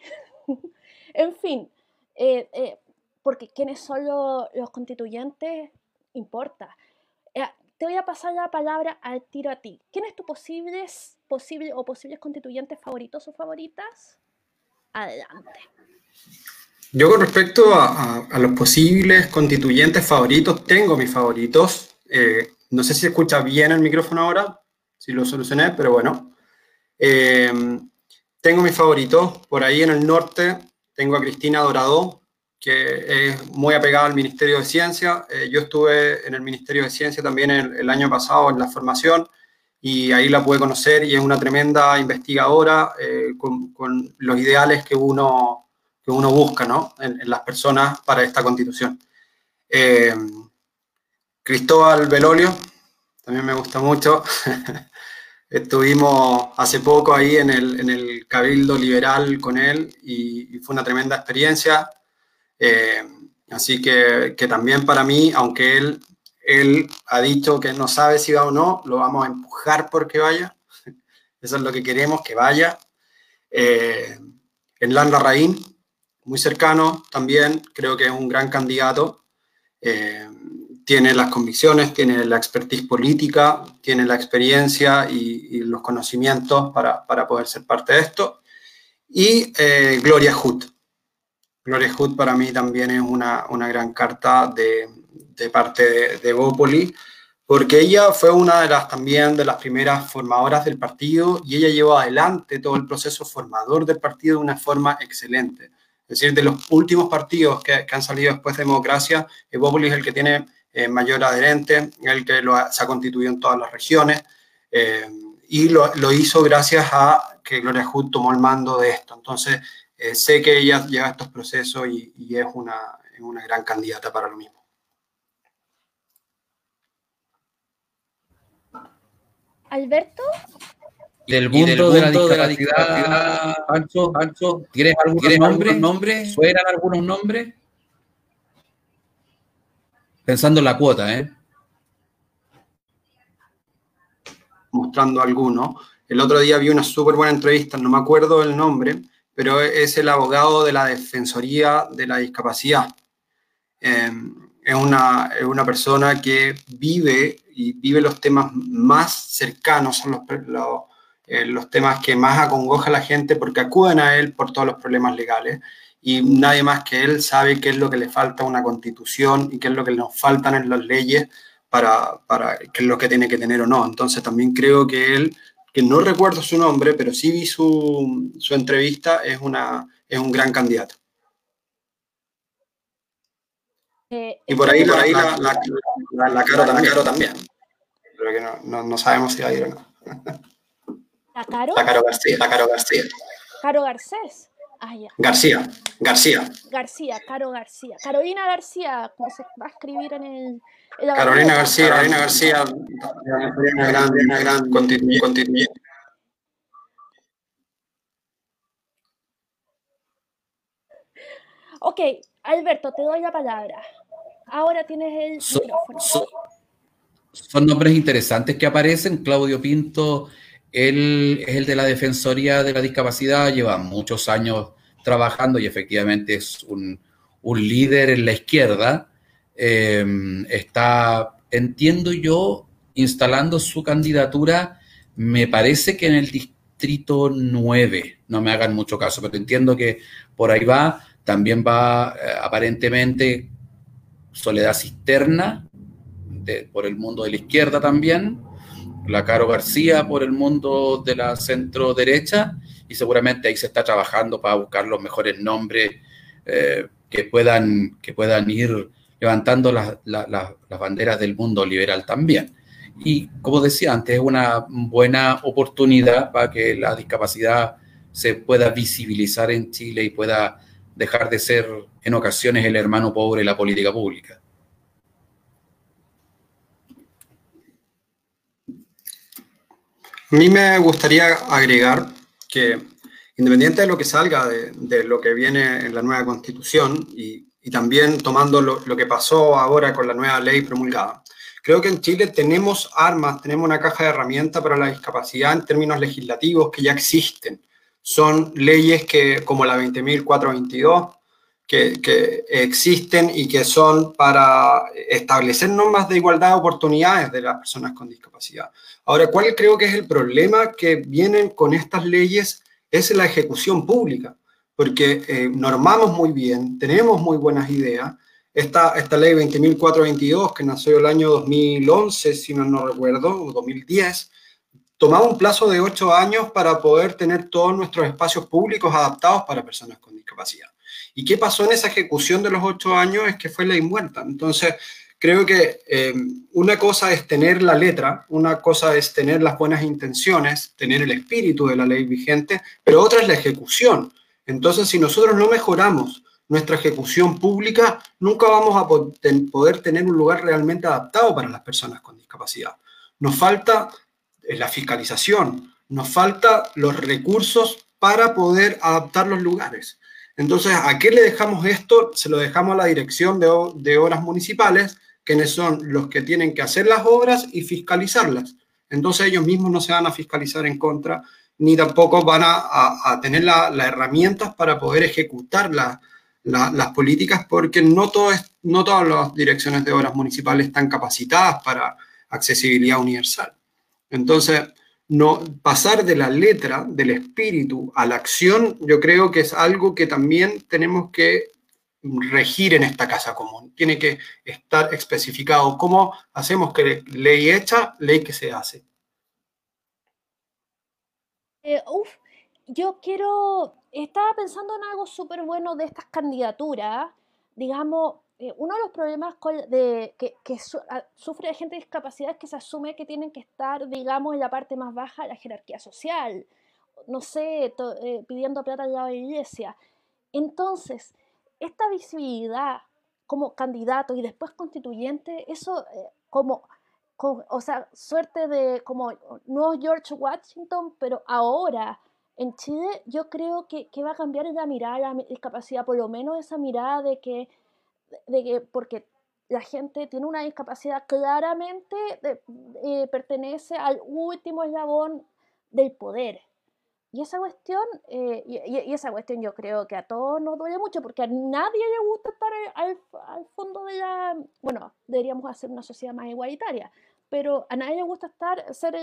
en fin, eh, eh, porque quiénes son los, constituyentes importa. Te voy a pasar la palabra al tiro a ti. ¿Quién es tu posibles, posible o posibles constituyentes favoritos o favoritas? Adelante. Yo con respecto a, los posibles constituyentes favoritos, tengo mis favoritos. Eh, no sé si se escucha bien el micrófono ahora, si lo solucioné, pero bueno. Eh, tengo mis favoritos. Por ahí en el norte tengo a Cristina Dorado, que es muy apegada al Ministerio de Ciencia. Eh, yo estuve en el Ministerio de Ciencia también el, año pasado en la formación y ahí la pude conocer y es una tremenda investigadora con, con, los ideales que uno que uno busca ¿no? en, las personas para esta constitución. Eh, Cristóbal Belolio, también me gusta mucho. Estuvimos hace poco ahí en el, en el Cabildo Liberal con él y, fue una tremenda experiencia. Eh, así que, que, también para mí, aunque él, él ha dicho que no sabe si va o no, lo vamos a empujar porque vaya. Eso es lo que queremos, que vaya. Eh, en Landa Raín, muy cercano también, creo que es un gran candidato. Eh, tiene las convicciones, tiene la expertise política, tiene la experiencia y, los conocimientos para, poder ser parte de esto. Y eh, Gloria Hood. Gloria Hood para mí también es una, gran carta de, parte de, de porque ella fue una de las también de las primeras formadoras del partido y ella llevó adelante todo el proceso formador del partido de una forma excelente. Es decir, de los últimos partidos que, han salido después de democracia, Evópolis es el que tiene eh, mayor adherente, el que se ha constituido en todas las regiones, eh, y lo, hizo gracias a que Gloria Hood tomó el mando de esto. Entonces, eh, sé que ella lleva estos procesos y, es una, una gran candidata para lo mismo. Alberto. del mundo, de, la discapacidad, Pancho, Pancho, ¿tienes algún nombre? nombre? ¿Suenan algunos nombres? Pensando en la cuota, ¿eh? Mostrando algunos. El otro día vi una súper buena entrevista, no me acuerdo el nombre, pero es el abogado de la Defensoría de la Discapacidad. Em, es, una, es, una, persona que vive y vive los temas más cercanos, son los, los, eh, los temas que más acongoja a la gente porque acuden a él por todos los problemas legales y nadie más que él sabe qué es lo que le falta a una constitución y qué es lo que nos faltan en las leyes para, para qué es lo que tiene que tener o no. Entonces también creo que él que no recuerdo su nombre, pero sí vi su, su entrevista, es, una, es un gran candidato. Eh, y por ahí, por ahí la, la, la, la Caro, también. también. Pero que no, no, no, sabemos si va a ir o no. ¿La Caro? La Caro García. La Caro García. Caro Garcés. Ah, ya. García, García. García, Caro García. Carolina García, ¿cómo se va a escribir en el, Carolina García, Carolina García, una gran, una gran constituyente. Ok, Alberto, te doy la palabra. Ahora tienes el micrófono. son nombres interesantes que aparecen. Claudio Pinto, él es el de la Defensoría de la Discapacidad, lleva muchos años trabajando y efectivamente es un, un líder en la izquierda. Em, está, entiendo yo, instalando su candidatura, me parece que en el distrito 9, no me hagan mucho caso, pero entiendo que por ahí va, también va eh, aparentemente Soledad Cisterna, por el mundo de la izquierda también, la Caro García por el mundo de la centro derecha, y seguramente ahí se está trabajando para buscar los mejores nombres eh, que, puedan, que puedan ir levantando las, banderas del mundo liberal también. Y como decía antes, es una buena oportunidad para que la discapacidad se pueda visibilizar en Chile y pueda dejar de ser en ocasiones el hermano pobre de la política pública. A mí me gustaría agregar que independiente de lo que salga de, de lo que viene en la nueva constitución y y también tomando lo, que pasó ahora con la nueva ley promulgada. Creo que en Chile tenemos armas, tenemos una caja de herramientas para la discapacidad en términos legislativos que ya existen. Son leyes que, como la 20.422, que, que existen y que son para establecer normas de igualdad de oportunidades de las personas con discapacidad. Ahora, ¿cuál creo que es el problema que vienen con estas leyes? Es la ejecución pública porque eh, normamos muy bien, tenemos muy buenas ideas. Esta, esta ley 20.422, que nació el año 2011, si no, no recuerdo, o 2010, tomaba un plazo de ocho años para poder tener todos nuestros espacios públicos adaptados para personas con discapacidad. ¿Y qué pasó en esa ejecución de los ocho años? Es que fue ley muerta. Entonces, creo que eh, una cosa es tener la letra, una cosa es tener las buenas intenciones, tener el espíritu de la ley vigente, pero otra es la ejecución. Entonces, si nosotros no mejoramos nuestra ejecución pública, nunca vamos a poder tener un lugar realmente adaptado para las personas con discapacidad. Nos falta eh, la fiscalización, nos falta los recursos para poder adaptar los lugares. Entonces, ¿a qué le dejamos esto? Se lo dejamos a la dirección de, obras municipales, quienes son los que tienen que hacer las obras y fiscalizarlas. Entonces ellos mismos no se van a fiscalizar en contra ni tampoco van a, tener las herramientas para poder ejecutar las políticas porque no, no todas las direcciones de obras municipales están capacitadas para accesibilidad universal. Entonces, no, pasar de la letra, del espíritu a la acción, yo creo que es algo que también tenemos que regir en esta casa común. Tiene que estar especificado cómo hacemos que ley hecha, ley que se hace. Eh, uf, yo quiero, estaba pensando en algo súper bueno de estas candidaturas. Digamos, eh, uno de los problemas de, que, que sufre la gente de discapacidad es que se asume que tienen que estar, digamos, en la parte más baja de la jerarquía social. No sé, eh, pidiendo plata al lado de la iglesia. Entonces, esta visibilidad como candidato y después constituyente, eso como o sea, suerte de como no George Washington, pero ahora en Chile yo creo que, va a cambiar la mirada la discapacidad, por lo menos esa mirada de que, de que porque la gente tiene una discapacidad claramente eh, pertenece al último eslabón del poder. Y esa cuestión, eh, y, esa cuestión yo creo que a todos nos duele mucho porque a nadie le gusta estar al, fondo de la... Bueno, deberíamos hacer una sociedad más igualitaria, pero a nadie le gusta estar ser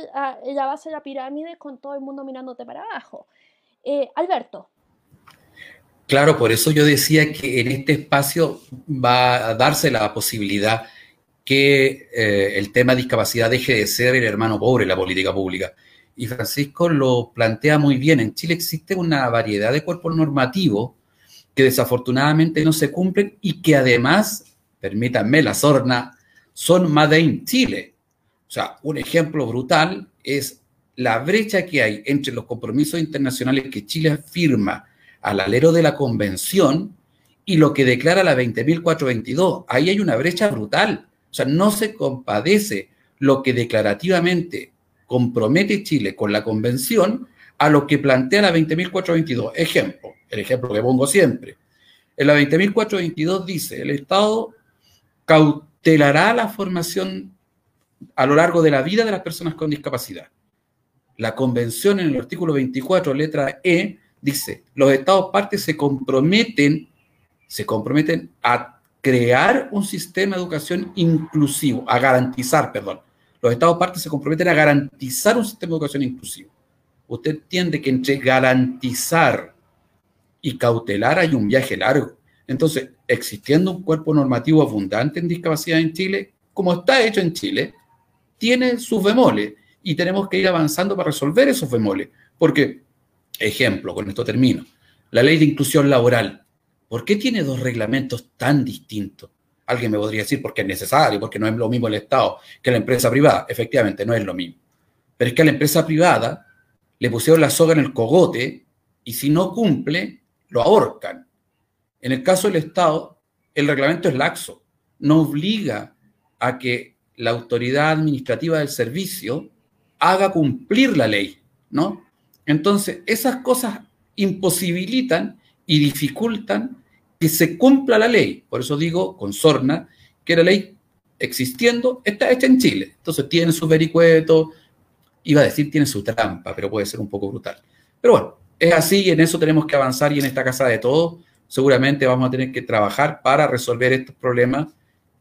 en la base de la pirámide con todo el mundo mirándote para abajo. Eh, Alberto. Claro, por eso yo decía que en este espacio va a darse la posibilidad que eh, el tema de discapacidad deje de ser el hermano pobre en la política pública y Francisco lo plantea muy bien. En Chile existe una variedad de cuerpos normativos que desafortunadamente no se cumplen y que además, permítanme la sorna, son Made in Chile. O sea, un ejemplo brutal es la brecha que hay entre los compromisos internacionales que Chile firma al alero de la convención y lo que declara la 20.422. Ahí hay una brecha brutal. O sea, no se compadece lo que declarativamente compromete Chile con la convención a lo que plantea la 20.422. Ejemplo, el ejemplo que pongo siempre. En la 20.422 dice, el Estado cautelará la formación a lo largo de la vida de las personas con discapacidad. La convención en el artículo 24, letra E, dice, los Estados partes se comprometen, se comprometen a crear un sistema de educación inclusivo, a garantizar, perdón, los Estados partes se comprometen a garantizar un sistema de educación inclusivo. Usted entiende que entre garantizar y cautelar hay un viaje largo. Entonces, existiendo un cuerpo normativo abundante en discapacidad en Chile, como está hecho en Chile, tiene sus bemoles y tenemos que ir avanzando para resolver esos bemoles. Porque, ejemplo, con esto termino, la ley de inclusión laboral, ¿por qué tiene dos reglamentos tan distintos? Alguien me podría decir porque es necesario, porque no es lo mismo el Estado que la empresa privada. Efectivamente, no es lo mismo. Pero es que a la empresa privada le pusieron la soga en el cogote y si no cumple, lo ahorcan. En el caso del Estado, el reglamento es laxo. No obliga a que la autoridad administrativa del servicio haga cumplir la ley, ¿no? Entonces, esas cosas imposibilitan y dificultan que se cumpla la ley. Por eso digo con sorna que la ley existiendo está hecha en Chile. Entonces tiene su vericueto, iba a decir tiene su trampa, pero puede ser un poco brutal. Pero bueno, es así y en eso tenemos que avanzar y en esta casa de todos seguramente vamos a tener que trabajar para resolver estos problemas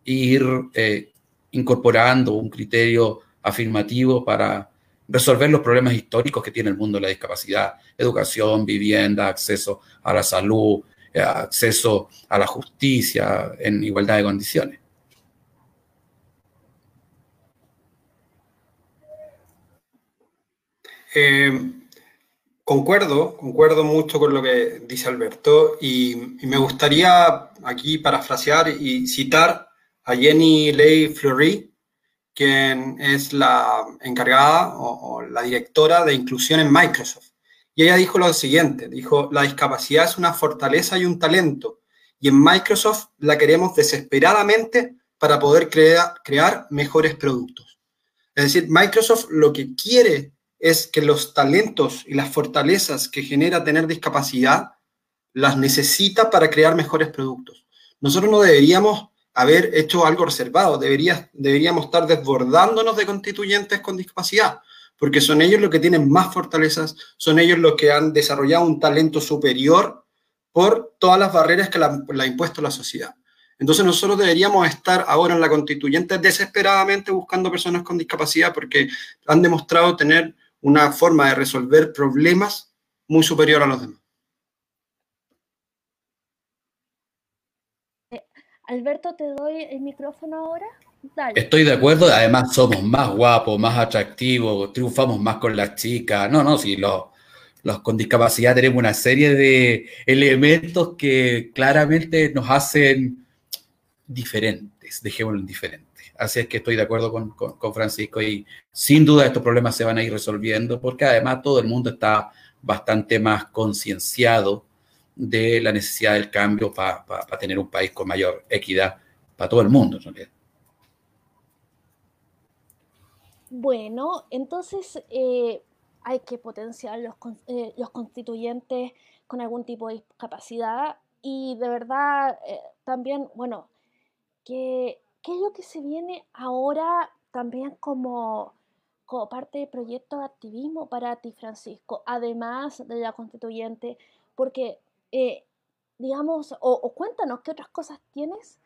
e ir eh, incorporando un criterio afirmativo para resolver los problemas históricos que tiene el mundo de la discapacidad, educación, vivienda, acceso a la salud, eh, acceso a la justicia en igualdad de condiciones. Eh, concuerdo, concuerdo mucho con lo que dice Alberto y, me gustaría aquí parafrasear y citar a Jenny Ley Fleury, quien es la encargada o la directora de inclusión en Microsoft. Y ella dijo lo siguiente, dijo, la discapacidad es una fortaleza y un talento, y en Microsoft la queremos desesperadamente para poder crear mejores productos. Es decir, Microsoft lo que quiere es que los talentos y las fortalezas que genera tener discapacidad las necesita para crear mejores productos. Nosotros no deberíamos haber hecho algo reservado, deberíamos estar desbordándonos de constituyentes con discapacidad porque son ellos los que tienen más fortalezas, son ellos los que han desarrollado un talento superior por todas las barreras que la, ha impuesto la sociedad. Entonces nosotros deberíamos estar ahora en la constituyente desesperadamente buscando personas con discapacidad porque han demostrado tener una forma de resolver problemas muy superior a los demás. Eh, Alberto, te doy el micrófono ahora. Estoy de acuerdo, además somos más guapos, más atractivos, triunfamos más con las chicas. No, no, si los, los con discapacidad tenemos una serie de elementos que claramente nos hacen diferentes, dejémoslo diferentes. Así es que estoy de acuerdo con, con, Francisco y sin duda estos problemas se van a ir resolviendo porque además todo el mundo está bastante más concienciado de la necesidad del cambio para tener un país con mayor equidad para todo el mundo. Bueno, entonces eh, hay que potenciar los, eh, los, constituyentes con algún tipo de discapacidad y de verdad eh, también, bueno, ¿qué, ¿qué es lo que se viene ahora también como, como parte del proyecto de activismo para ti, Francisco, además de la constituyente? Porque, digamos, o, cuéntanos qué otras cosas tienes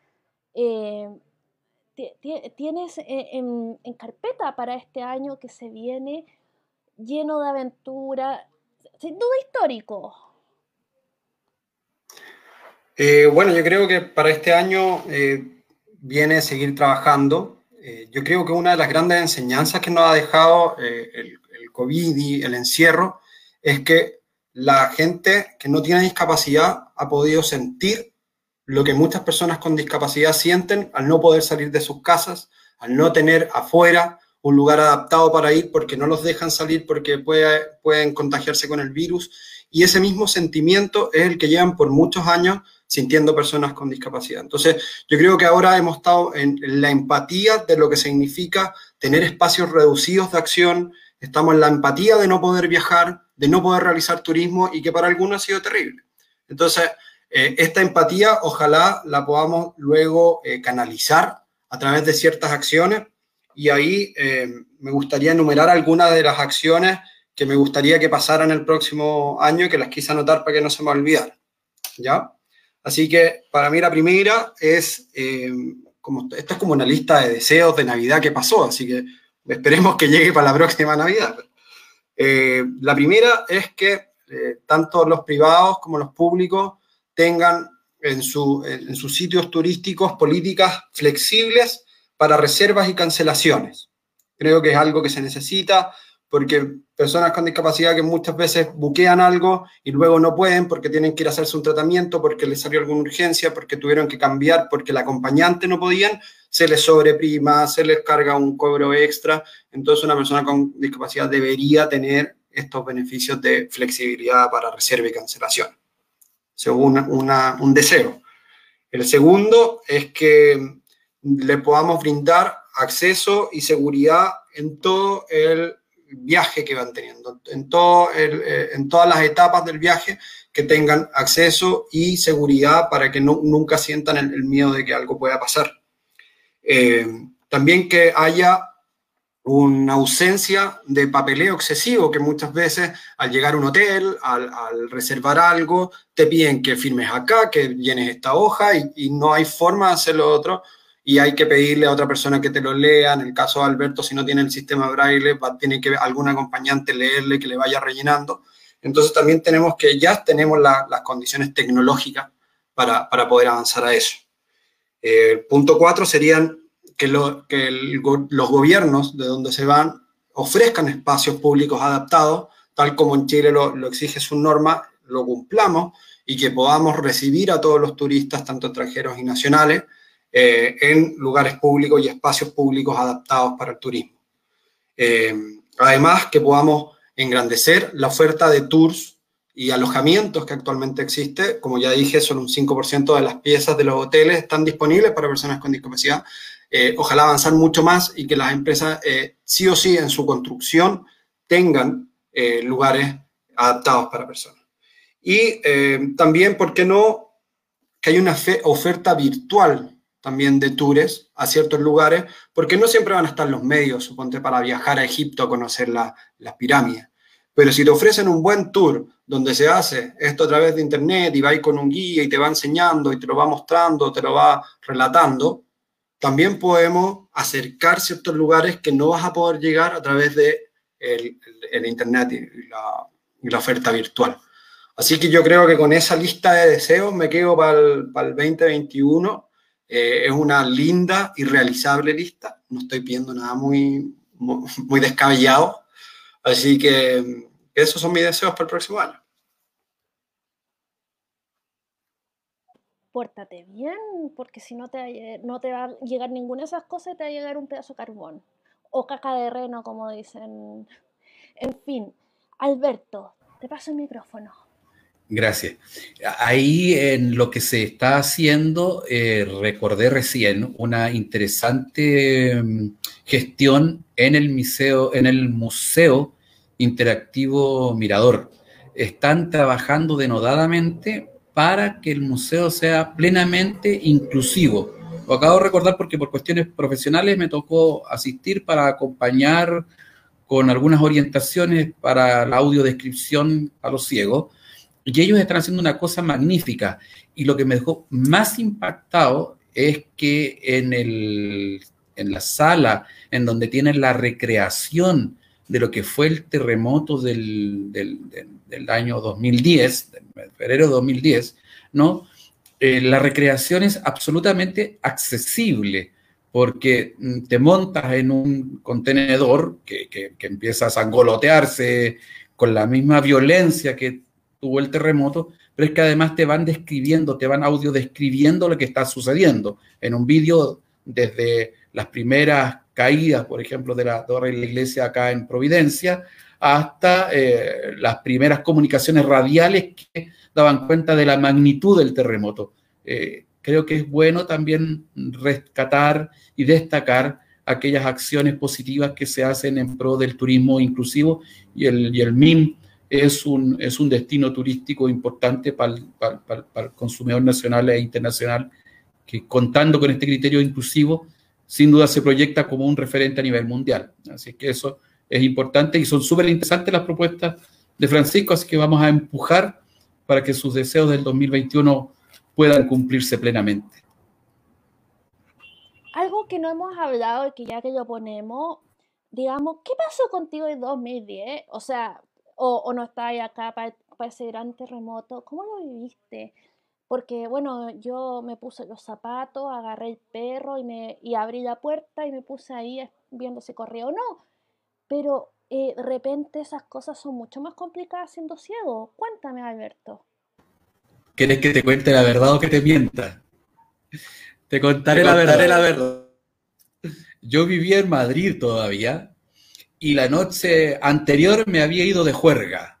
tienes eh, en, carpeta para este año que se viene lleno de aventura, sin duda histórico? Eh, bueno, yo creo que para este año eh, viene seguir trabajando. yo creo que una de las grandes enseñanzas que nos ha dejado el, el COVID y el encierro es que la gente que no tiene discapacidad ha podido sentir lo que muchas personas con discapacidad sienten al no poder salir de sus casas, al no tener afuera un lugar adaptado para ir porque no los dejan salir porque pueden contagiarse con el virus. Y ese mismo sentimiento es el que llevan por muchos años sintiendo personas con discapacidad. Entonces, yo creo que ahora hemos estado en la empatía de lo que significa tener espacios reducidos de acción, estamos en la empatía de no poder viajar, de no poder realizar turismo y que para algunos ha sido terrible. Entonces, eh, esta empatía ojalá la podamos luego eh, canalizar a través de ciertas acciones y ahí eh, me gustaría enumerar algunas de las acciones que me gustaría que pasaran el próximo año que las quise anotar para que no se me olvidaran. ¿Ya? Así que para mí la primera es, como, esta es como una lista de deseos de Navidad que pasó, así que esperemos que llegue para la próxima Navidad. La primera es que tanto los privados como los públicos tengan en, sus sitios turísticos políticas flexibles para reservas y cancelaciones. Creo que es algo que se necesita porque personas con discapacidad que muchas veces buquean algo y luego no pueden porque tienen que ir a hacerse un tratamiento, porque les salió alguna urgencia, porque tuvieron que cambiar, porque el acompañante no podían, se les sobreprima, se les carga un cobro extra. Entonces una persona con discapacidad debería tener estos beneficios de flexibilidad para reserva y cancelación según un deseo. El segundo es que le podamos brindar acceso y seguridad en todo el viaje que van teniendo, eh, en todas las etapas del viaje, que tengan acceso y seguridad para que nunca sientan el, miedo de que algo pueda pasar. Eh, también que haya una ausencia de papeleo excesivo que muchas veces al llegar a un hotel, al, reservar algo, te piden que firmes acá, que llenes esta hoja y, no hay forma de hacerlo otro y hay que pedirle a otra persona que te lo lea. En el caso de Alberto, si no tiene el sistema braille, va, tiene que algún acompañante leerle que le vaya rellenando. Entonces también tenemos que ya tenemos las condiciones tecnológicas para, poder avanzar a eso. Eh, punto cuatro serían que, los gobiernos de donde se van ofrezcan espacios públicos adaptados, tal como en Chile lo, exige su norma, lo cumplamos y que podamos recibir a todos los turistas, tanto extranjeros y nacionales, eh, en lugares públicos y espacios públicos adaptados para el turismo. Eh, además, que podamos engrandecer la oferta de tours y alojamientos que actualmente existe. Como ya dije, solo un 5% de las piezas de los hoteles están disponibles para personas con discapacidad. Eh, ojalá avanzar mucho más y que las empresas eh, sí o sí en su construcción tengan eh, lugares adaptados para personas. Y también, ¿por qué no? Que hay una oferta virtual también de tours a ciertos lugares, porque no siempre van a estar los medios, suponte, para viajar a Egipto a conocer las pirámides. Pero si te ofrecen un buen tour donde se hace esto a través de internet y va con un guía y te va enseñando y te lo va mostrando, te lo va relatando, también podemos acercar ciertos lugares que no vas a poder llegar a través de el, Internet y la, oferta virtual. Así que yo creo que con esa lista de deseos me quedo para el, 2021. Eh, es una linda y realizable lista. No estoy pidiendo nada muy, muy descabellado. Así que esos son mis deseos para el próximo año. pórtate bien, porque si no te, no te va a llegar ninguna de esas cosas, te va a llegar un pedazo de carbón. O caca de reno, como dicen. En fin, Alberto, te paso el micrófono. Gracias. Ahí en lo que se está haciendo, eh, recordé recién una interesante mm, gestión en el museo, en el museo interactivo Mirador. Están trabajando denodadamente para que el museo sea plenamente inclusivo. Lo acabo de recordar porque por cuestiones profesionales me tocó asistir para acompañar con algunas orientaciones para la audiodescripción a los ciegos y ellos están haciendo una cosa magnífica. Y lo que me dejó más impactado es que en, el, en la sala en donde tienen la recreación de lo que fue el terremoto del, del, año 2010, de febrero de 2010, ¿no? Eh, la recreación es absolutamente accesible porque mm, te montas en un contenedor que, que, empieza a sangolotearse con la misma violencia que tuvo el terremoto, pero es que además te van describiendo, te van audio describiendo lo que está sucediendo. En un vídeo desde las primeras caídas, por ejemplo, de la torre de la iglesia acá en Providencia, hasta eh, las primeras comunicaciones radiales que daban cuenta de la magnitud del terremoto. Eh, creo que es bueno también rescatar y destacar aquellas acciones positivas que se hacen en pro del turismo inclusivo y el, y el MIM es un, es un destino turístico importante para el, para, el consumidor nacional e internacional, que contando con este criterio inclusivo, sin duda se proyecta como un referente a nivel mundial. Así que eso es importante y son súper interesantes las propuestas de Francisco, así que vamos a empujar para que sus deseos del 2021 puedan cumplirse plenamente. Algo que no hemos hablado y que ya que lo ponemos, digamos, ¿qué pasó contigo en 2010? O sea, o, no estabas acá para, ese gran terremoto. ¿Cómo lo viviste? Porque, bueno, yo me puse los zapatos, agarré el perro y, me, y abrí la puerta y me puse ahí viendo si corría o no. Pero eh, de repente esas cosas son mucho más complicadas siendo ciego. Cuéntame, Alberto. ¿Quieres que te cuente la verdad o que te mienta? Te contaré, la, verdad. la verdad. Yo vivía en Madrid todavía y la noche anterior me había ido de juerga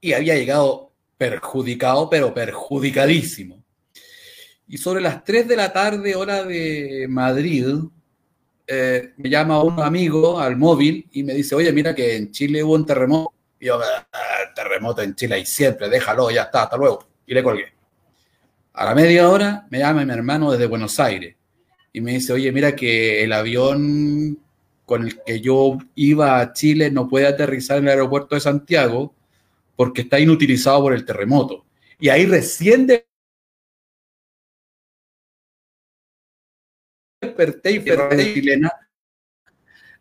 y había llegado perjudicado, pero perjudicadísimo. Y sobre las 3 de la tarde, hora de Madrid, eh, me llama un amigo al móvil y me dice, oye, mira que en Chile hubo un terremoto. Y yo, ah, terremoto en Chile y siempre, déjalo, ya está, hasta luego. Y le colgué. A la media hora me llama mi hermano desde Buenos Aires y me dice, oye, mira que el avión con el que yo iba a Chile no puede aterrizar en el aeropuerto de Santiago porque está inutilizado por el terremoto. Y ahí recién desperté y chilena,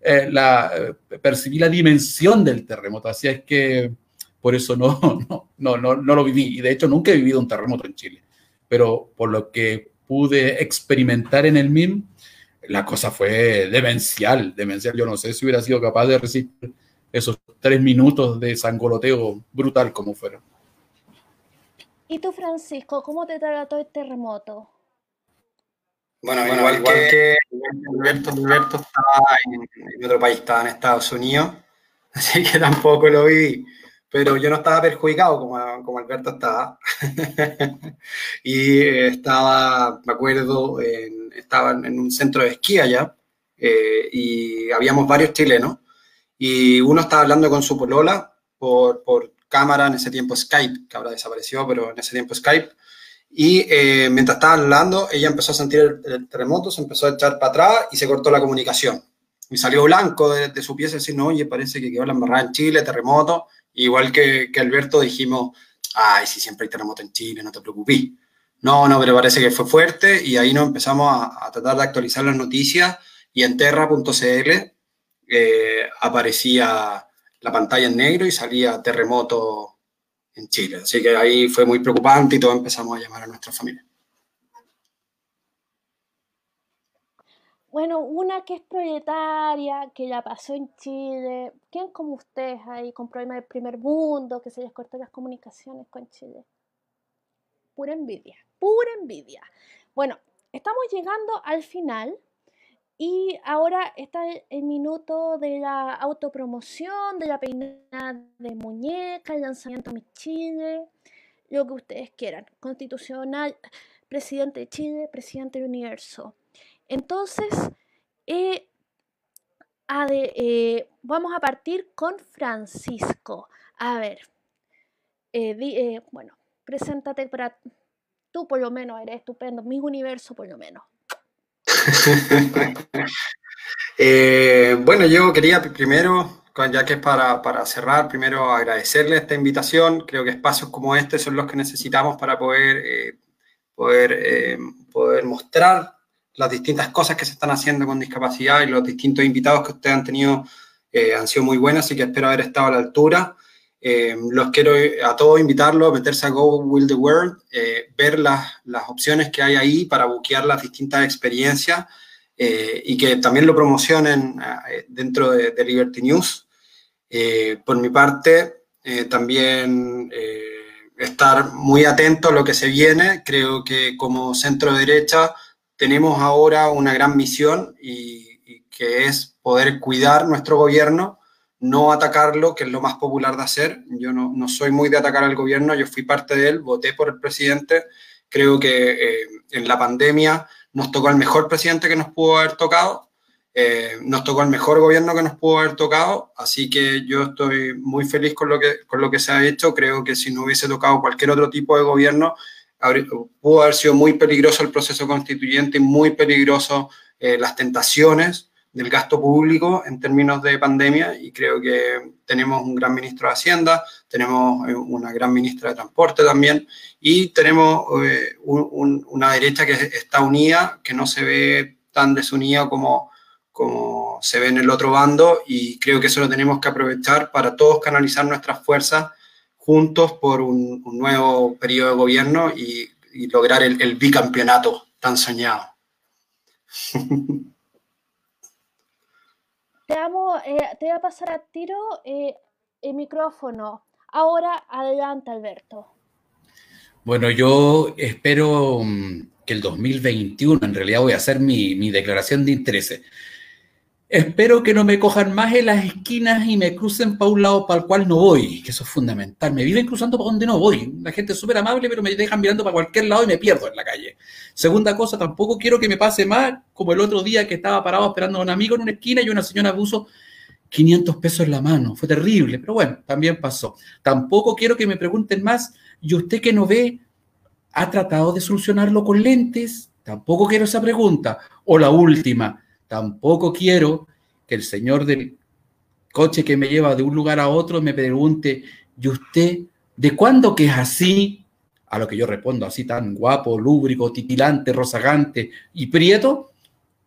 eh, la, eh, percibí la dimensión del terremoto. Así es que por eso no, no, no, no, no lo viví. Y de hecho nunca he vivido un terremoto en Chile. Pero por lo que pude experimentar en el MIM, la cosa fue demencial, demencial. Yo no sé si hubiera sido capaz de resistir esos tres minutos de sangoloteo brutal como fueron. ¿Y tú, Francisco, cómo te trató el terremoto? Bueno, igual, que, Alberto, Alberto estaba en, otro país, estaba en Estados Unidos, así que tampoco lo vi, pero yo no estaba perjudicado como, como Alberto estaba. y estaba, me acuerdo, en estaba en un centro de esquí allá eh, y habíamos varios chilenos y uno estaba hablando con su polola por, por cámara, en ese tiempo Skype, que ahora desapareció, pero en ese tiempo Skype. Y eh, mientras estaban hablando, ella empezó a sentir el, terremoto, se empezó a echar para atrás y se cortó la comunicación. Y salió blanco de, su pieza diciendo, oye, parece que quedó la embarrada en Chile, terremoto. Igual que, que Alberto dijimos, ay, si siempre hay terremoto en Chile, no te preocupes. No, no, pero parece que fue fuerte y ahí nos empezamos a, tratar de actualizar las noticias y en terra.cl eh, aparecía la pantalla en negro y salía terremoto en Chile. Así que ahí fue muy preocupante y todos empezamos a llamar a nuestra familia. Bueno, una que es proyectaria, que ya pasó en Chile. ¿Quién como ustedes ahí con problemas del primer mundo, que se les cortó las comunicaciones con Chile? Pura envidia pura envidia. Bueno, estamos llegando al final y ahora está el minuto de la autopromoción, de la peinada de muñeca, el lanzamiento mi Chile. lo que ustedes quieran. Constitucional, presidente de Chile, presidente del universo. Entonces, eh, eh, vamos a partir con Francisco. A ver, eh, bueno, preséntate para tú por lo menos, eres estupendo, mi universo por lo menos. bueno, yo quería primero ya que es para, para, cerrar, primero agradecerle esta invitación. Creo que espacios como este son los que necesitamos para poder, poder, poder mostrar las distintas cosas que se están haciendo con discapacidad y los distintos invitados que ustedes han tenido eh, han sido muy buenos, así que espero haber estado a la altura. los quiero a todos invitarlos a meterse a Go Will the World, ver las, las opciones que hay ahí para buquear las distintas experiencias eh, y que también lo promocionen eh, dentro de, Liberty News. Eh, por mi parte, también estar muy atento a lo que se viene. Creo que como centro derecha tenemos ahora una gran misión y, que es poder cuidar nuestro gobierno, no atacarlo, que es lo más popular de hacer. Yo no, no soy muy de atacar al gobierno, yo fui parte de él, voté por el presidente. Creo que en la pandemia nos tocó el mejor presidente que nos pudo haber tocado, eh, nos tocó el mejor gobierno que nos pudo haber tocado, así que yo estoy muy feliz con lo que, con lo que se ha hecho. Creo que si no hubiese tocado cualquier otro tipo de gobierno, pudo haber sido muy peligroso el proceso constituyente y muy peligroso eh, las tentaciones del gasto público en términos de pandemia y creo que tenemos un gran ministro de Hacienda, tenemos eh, una gran ministra de Transporte también y tenemos eh, una derecha que está unida, que no se ve tan desunida como, como se ve en el otro bando y creo que eso lo tenemos que aprovechar para todos canalizar nuestras fuerzas juntos por un, nuevo periodo de gobierno y, lograr el, el bicampeonato tan soñado. Te, eh, te voy a pasar a tiro eh, el micrófono. Ahora, adelante, Alberto. Bueno, yo espero mm, que el 2021, en realidad voy a hacer mi, mi declaración de intereses. Espero que no me cojan más en las esquinas y me crucen para un lado para el cual no voy, que eso es fundamental. Me viven cruzando para donde no voy. La gente es súper amable, pero me dejan mirando para cualquier lado y me pierdo en la calle. Segunda cosa, tampoco quiero que me pase más como el otro día que estaba parado esperando a un amigo en una esquina y una señora puso 500 pesos en la mano. Fue terrible, pero bueno, también pasó. Tampoco quiero que me pregunten más, ¿y usted que no ve ha tratado de solucionarlo con lentes? Tampoco quiero esa pregunta. O la última, Tampoco quiero que el señor del coche que me lleva de un lugar a otro me pregunte, ¿y usted de cuándo que es así? A lo que yo respondo, así tan guapo, lúbrico, titilante, rozagante y prieto,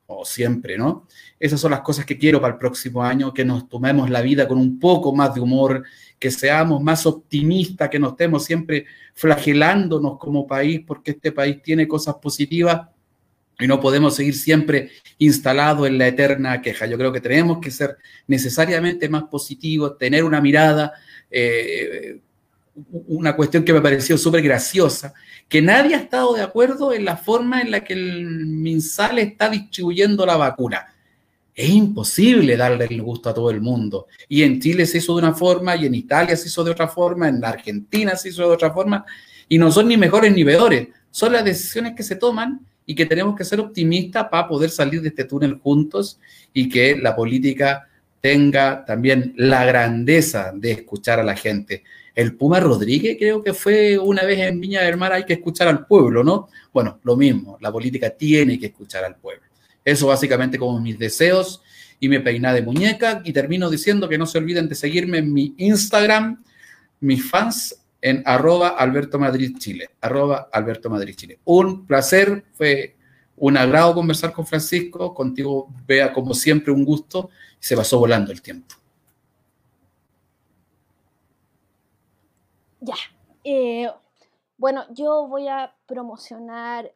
o siempre, ¿no? Esas son las cosas que quiero para el próximo año, que nos tomemos la vida con un poco más de humor, que seamos más optimistas, que no estemos siempre flagelándonos como país, porque este país tiene cosas positivas y no podemos seguir siempre instalados en la eterna queja. Yo creo que tenemos que ser necesariamente más positivos, tener una mirada, eh, una cuestión que me pareció súper graciosa, que nadie ha estado de acuerdo en la forma en la que el MinSal está distribuyendo la vacuna. Es imposible darle el gusto a todo el mundo. Y en Chile se hizo de una forma, y en Italia se hizo de otra forma, en Argentina se hizo de otra forma, y no son ni mejores ni peores, son las decisiones que se toman y que tenemos que ser optimistas para poder salir de este túnel juntos y que la política tenga también la grandeza de escuchar a la gente. El Puma Rodríguez creo que fue una vez en Viña del Mar, hay que escuchar al pueblo, ¿no? Bueno, lo mismo, la política tiene que escuchar al pueblo. Eso básicamente como mis deseos y mi peinada de muñeca. Y termino diciendo que no se olviden de seguirme en mi Instagram, mis fans en arroba Alberto Madrid Chile, arroba Alberto Madrid Chile. Un placer, fue un agrado conversar con Francisco, contigo vea como siempre un gusto, se pasó volando el tiempo. Ya, eh, bueno, yo voy a promocionar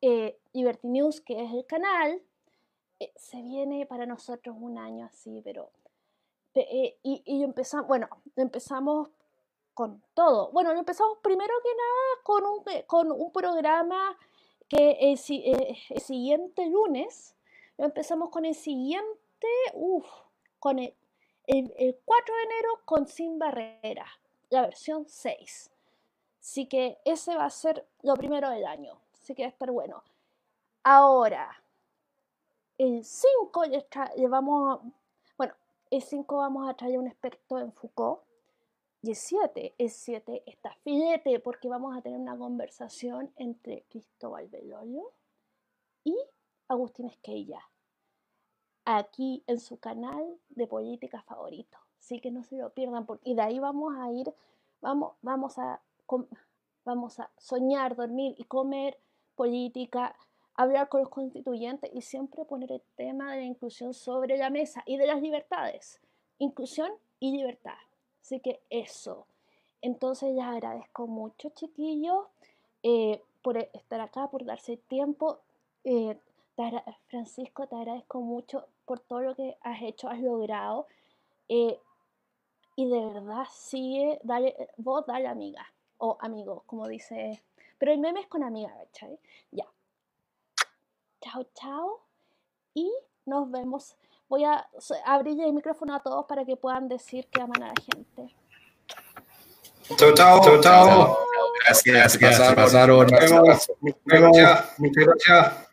eh, Liberty News, que es el canal. Eh, se viene para nosotros un año así, pero... y, y empezamos, bueno, empezamos con todo. Bueno, empezamos primero que nada con un, eh, con un programa que el, eh, el siguiente lunes, empezamos con el siguiente, uff, con el, el, 4 de enero con Sin Barrera, la versión 6. Así que ese va a ser lo primero del año. Así que va a estar bueno. Ahora, el 5 llevamos, bueno, el 5 vamos a traer un experto en Foucault. Y el 7, el 7 está filete porque vamos a tener una conversación entre Cristóbal Belolio y Agustín Esquella. Aquí en su canal de política favorito. Así que no se lo pierdan. Porque, de ahí vamos a ir, vamos, vamos a vamos a soñar, dormir y comer política, hablar con los constituyentes y siempre poner el tema de la inclusión sobre la mesa y de las libertades. Inclusión y libertad. Así que eso. Entonces les agradezco mucho, chiquillos, eh, por estar acá, por darse tiempo. Eh, Francisco, te agradezco mucho por todo lo que has hecho, has logrado. Eh, y de verdad, sigue, vos dale amiga o amigo, como dice. Pero el meme es con amiga, ¿cachai? Ya. Chao, chao. Y nos vemos. Voy a abrir el micrófono a todos para que puedan decir que aman a la gente. Chao, chao, chao, chao. Gracias, gracias. Pasaron. Muchas gracias. Muchas gracias.